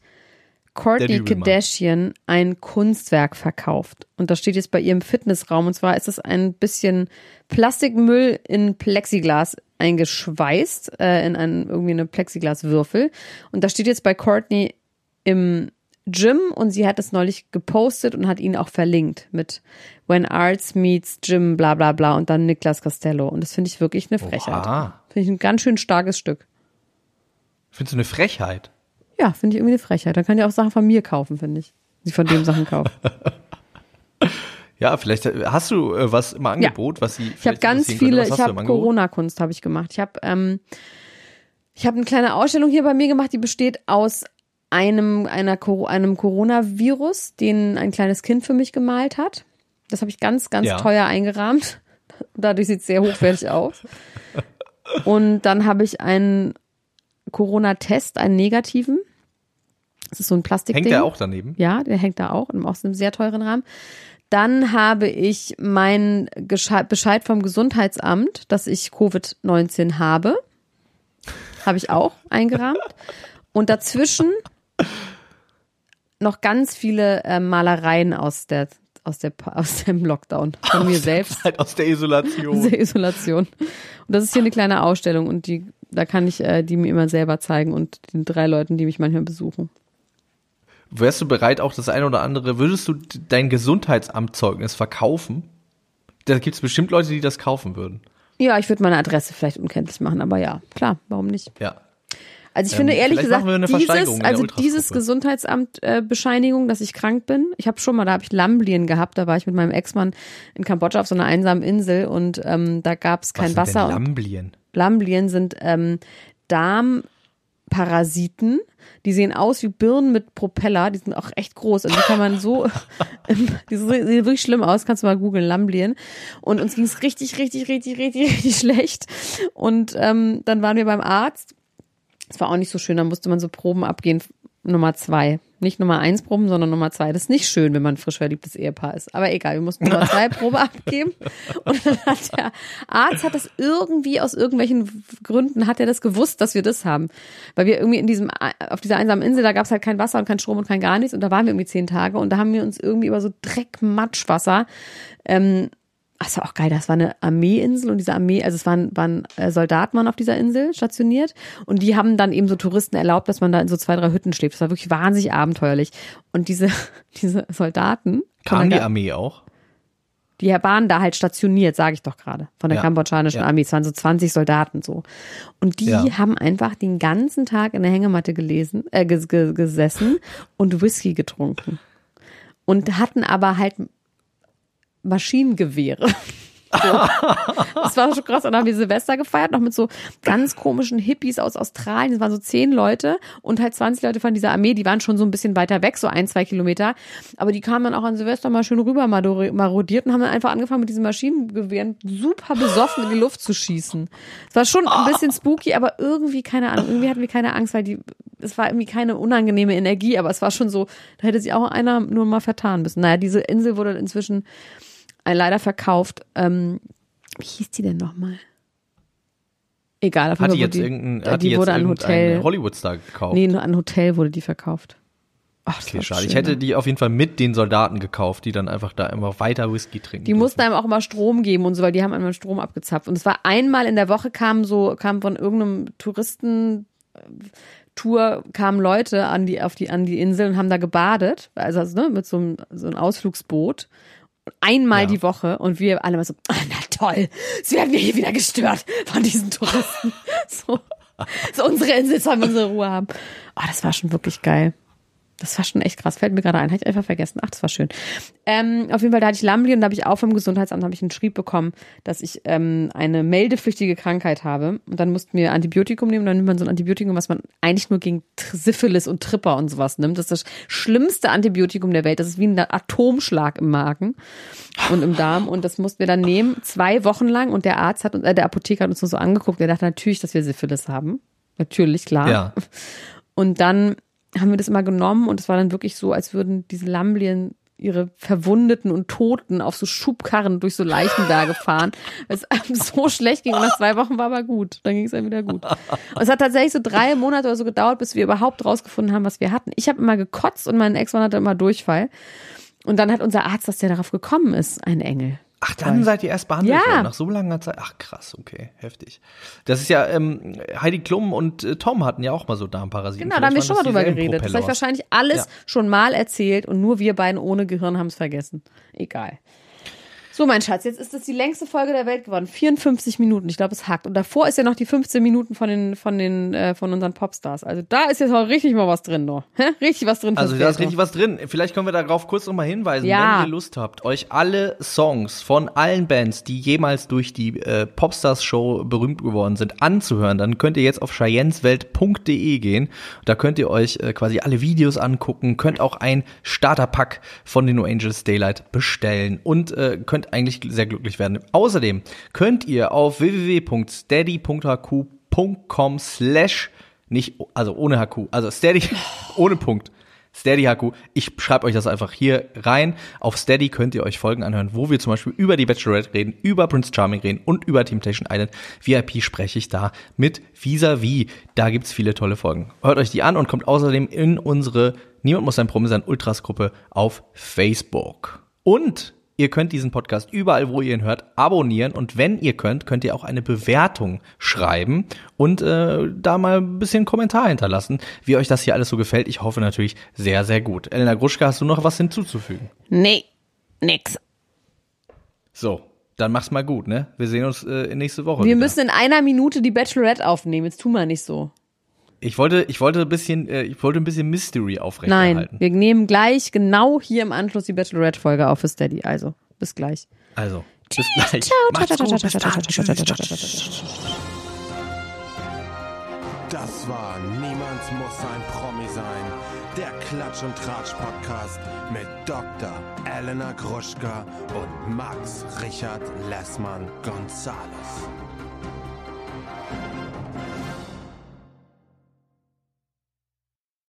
Courtney. Kardashian ein Kunstwerk verkauft. Und das steht jetzt bei ihr im Fitnessraum. Und zwar ist es ein bisschen Plastikmüll in Plexiglas eingeschweißt, äh, in einen, irgendwie eine Plexiglaswürfel. Und das steht jetzt bei Courtney im Gym und sie hat es neulich gepostet und hat ihn auch verlinkt mit When Arts Meets Gym, bla bla bla und dann Niklas Costello. Und das finde ich wirklich eine Frechheit. Finde ich ein ganz schön starkes Stück.
findest du eine Frechheit?
Ja, finde ich irgendwie eine Frechheit. Dann kann ja auch Sachen von mir kaufen, finde ich. Sie von dem Sachen kauft. <laughs>
Ja, vielleicht äh, hast du äh, was im Angebot, was sie.
Ich habe ganz viele, ich habe Corona-Kunst habe ich gemacht. Ich habe ähm, ich habe eine kleine Ausstellung hier bei mir gemacht, die besteht aus einem einer einem Coronavirus, den ein kleines Kind für mich gemalt hat. Das habe ich ganz ganz
Ja.
teuer eingerahmt. <laughs> Dadurch sieht es sehr hochwertig aus. Und dann habe ich einen Corona-Test, einen negativen. Das ist so ein Plastikding.
Hängt der auch daneben?
Ja, der hängt da auch, in- aus einem sehr teuren Rahmen. Dann habe ich meinen Bescheid vom Gesundheitsamt, dass ich Covid-19 habe. Habe ich auch <laughs> eingerahmt. Und dazwischen noch ganz viele äh, Malereien aus der aus der aus dem Lockdown von mir selbst
Halt aus der Isolation.
der Isolation. Und das ist hier eine kleine Ausstellung und die da kann ich äh, die mir immer selber zeigen und den drei Leuten, die mich manchmal besuchen.
Wärst du bereit, auch das eine oder andere, würdest du dein Gesundheitsamtzeugnis verkaufen? Da gibt es bestimmt Leute, die das kaufen würden.
Ja, ich würde meine Adresse vielleicht unkenntlich machen, aber ja, klar, warum nicht?
Ja.
Also ich finde
Ähm,
ehrlich
vielleicht
gesagt, dieses, also dieses Gesundheitsamt-Bescheinigung, dass ich krank bin. Ich habe schon mal, da habe ich Lamblien gehabt, da war ich mit meinem Ex-Mann in Kambodscha auf so einer einsamen Insel und ähm, da gab es kein
Was sind
Wasser.
denn Lamblien.
Lamblien sind ähm, Darmparasiten. Die sehen aus wie Birnen mit Propeller. Die sind auch echt groß. Also die kann man so, <laughs> die sehen wirklich schlimm aus. Kannst du mal googeln, Lamblien. Und uns ging es richtig, richtig, richtig, richtig, richtig schlecht. Und ähm, dann waren wir beim Arzt. Es war auch nicht so schön. Da musste man so Proben abgehen. Nummer zwei. Nicht Nummer eins Proben, sondern Nummer zwei. Das ist nicht schön, wenn man ein frisch verliebtes Ehepaar ist. Aber egal, wir mussten Nummer zwei Probe <laughs> abgeben. Und dann hat der Arzt hat das irgendwie aus irgendwelchen Gründen hat er das gewusst, dass wir das haben. Weil wir irgendwie in diesem, auf dieser einsamen Insel, da gab es halt kein Wasser und kein Strom und kein gar nichts. Und da waren wir irgendwie zehn Tage und da haben wir uns irgendwie über so Dreck, Matschwasser, ähm, das war auch geil, das war eine Armeeinsel und diese Armee, also es waren, waren äh, Soldaten waren auf dieser Insel stationiert und die haben dann eben so Touristen erlaubt, dass man da in so zwei, drei Hütten schläft. Das war wirklich wahnsinnig abenteuerlich. Und diese, <laughs> diese Soldaten,
Kam die Armee auch?
die waren da halt stationiert, sage ich doch gerade, von der
Ja,
kambodschanischen
ja.
Armee. Es waren so 20 Soldaten so. Und die
Ja.
haben einfach den ganzen Tag in der Hängematte gelesen, äh, ges ge gesessen und Whisky getrunken. Und hatten aber halt Maschinengewehre. <laughs> So. Das war schon krass. Und dann haben wir Silvester gefeiert, noch mit so ganz komischen Hippies aus Australien. Das waren so zehn Leute und halt 20 Leute von dieser Armee. Die waren schon so ein bisschen weiter weg, so ein, zwei Kilometer. Aber die kamen dann auch an Silvester mal schön rüber marodiert und haben dann einfach angefangen, mit diesen Maschinengewehren super besoffen in die Luft zu schießen. Es war schon ein bisschen spooky, aber irgendwie, keine Ahnung, irgendwie hatten wir keine Angst, weil die, es war irgendwie keine unangenehme Energie, aber es war schon so, da hätte sich auch einer nur mal vertan müssen. Naja, diese Insel wurde inzwischen leider verkauft. Ähm, wie hieß die denn nochmal? Egal, auf
Hat die jetzt
wurde
irgendein,
die,
hat die
die
jetzt
wurde an
irgendein
Hotel.
Hollywood-Star gekauft?
Nee, nur an Hotel wurde die verkauft. Ach, das
Okay, schade.
schön,
Ich hätte
ne?
die auf jeden Fall mit den Soldaten gekauft, die dann einfach da immer weiter Whisky trinken.
Die mussten einem auch immer Strom geben und so, weil die haben einmal Strom abgezapft. Und es war einmal in der Woche kamen so, kamen von irgendeinem Touristen Tour kamen Leute an die, auf die, an die Insel und haben da gebadet. Also, also ne, mit so einem, so einem Ausflugsboot. Einmal
Ja.
die Woche und wir alle mal so, <laughs> ah, na toll, jetzt werden wir hier wieder gestört von diesen Touristen. <laughs> So, so unsere Insel sollen wir unsere Ruhe haben. Oh, das war schon wirklich geil. Das war schon echt krass. Fällt mir gerade ein. Habe ich einfach vergessen. Ach, das war schön. Ähm, auf jeden Fall, da hatte ich Lambli und da habe ich auch vom Gesundheitsamt habe ich einen Schrieb bekommen, dass ich ähm, eine meldepflichtige Krankheit habe. Und dann mussten wir Antibiotikum nehmen. Dann nimmt man so ein Antibiotikum, was man eigentlich nur gegen Syphilis und Tripper und sowas nimmt. Das ist das schlimmste Antibiotikum der Welt. Das ist wie ein Atomschlag im Magen und im Darm. Und das mussten wir dann nehmen, zwei Wochen lang. Und der Arzt hat uns, äh, der Apotheker hat uns nur so angeguckt. Der dachte natürlich, dass wir Syphilis haben. Natürlich, klar.
Ja.
Und dann haben wir das immer genommen und es war dann wirklich so, als würden diese Lamblien ihre Verwundeten und Toten auf so Schubkarren durch so Leichenberge fahren, weil <laughs> es einem <laughs> so schlecht ging und nach zwei Wochen war aber gut. Dann ging es dann wieder gut. Und es hat tatsächlich so drei Monate oder so gedauert, bis wir überhaupt rausgefunden haben, was wir hatten. Ich habe immer gekotzt und mein Ex-Mann hatte immer Durchfall. Und dann hat unser Arzt, dass der darauf gekommen ist, ein Engel.
Ach, dann seid ihr erst behandelt
Ja.
worden, nach so langer Zeit. Ach, krass, okay, heftig. Das ist ja, ähm, Heidi Klum und äh, Tom hatten ja auch mal so Darmparasiten.
Genau, da haben wir schon mal drüber geredet. Das habe ich wahrscheinlich alles
Ja.
schon mal erzählt und nur wir beiden ohne Gehirn haben es vergessen. Egal. So, mein Schatz, jetzt ist das die längste Folge der Welt geworden. 54 Minuten. Ich glaube, es hackt. Und davor ist ja noch die 15 Minuten von den, von den, äh, von unseren Popstars. Also da ist jetzt auch richtig mal was drin, noch. Hä? Richtig was drin.
Also da ist richtig was drin. Vielleicht können wir darauf kurz nochmal hinweisen,
Ja.
wenn ihr Lust habt, euch alle Songs von allen Bands, die jemals durch die äh, Popstars Show berühmt geworden sind, anzuhören. Dann könnt ihr jetzt auf cheyenswelt.de gehen. Da könnt ihr euch äh, quasi alle Videos angucken, könnt auch ein Starterpack von den No Angels Daylight bestellen und äh, könnt eigentlich sehr glücklich werden. Außerdem könnt ihr auf www.steady.hq.com slash nicht, also ohne HQ, also Steady, <laughs> ohne Punkt. Steady HQ. Ich schreibe euch das einfach hier rein. Auf Steady könnt ihr euch Folgen anhören, wo wir zum Beispiel über die Bachelorette reden, über Prince Charming reden und über Temptation Island. VIP spreche ich da mit Vis-a-vis. Da gibt's viele tolle Folgen. Hört euch die an und kommt außerdem in unsere Niemand muss ein Promi sein Ultras Gruppe auf Facebook. Und Ihr könnt diesen Podcast überall, wo ihr ihn hört, abonnieren und wenn ihr könnt, könnt ihr auch eine Bewertung schreiben und äh, da mal ein bisschen Kommentar hinterlassen, wie euch das hier alles so gefällt. Ich hoffe natürlich sehr, sehr gut. Elena Gruschka, hast du noch was hinzuzufügen?
Nee, nix.
So, dann mach's mal gut, ne? Wir sehen uns äh, nächste Woche.
Wir
wieder.
müssen in einer Minute die Bachelorette aufnehmen. Jetzt tu mal nicht so.
Ich wollte, ich wollte ein bisschen, äh, ich wollte ein bisschen Mystery
Nein,
aufrechterhalten.
wir nehmen gleich genau hier im Anschluss die Bachelorette-Folge auf für Steady. Also, bis gleich.
Also, bis gleich.
Das war Niemand muss ein Promi sein. Der Klatsch und Tratsch Podcast mit Dr. Elena Gruschka und Max Richard Lessmann Gonzales.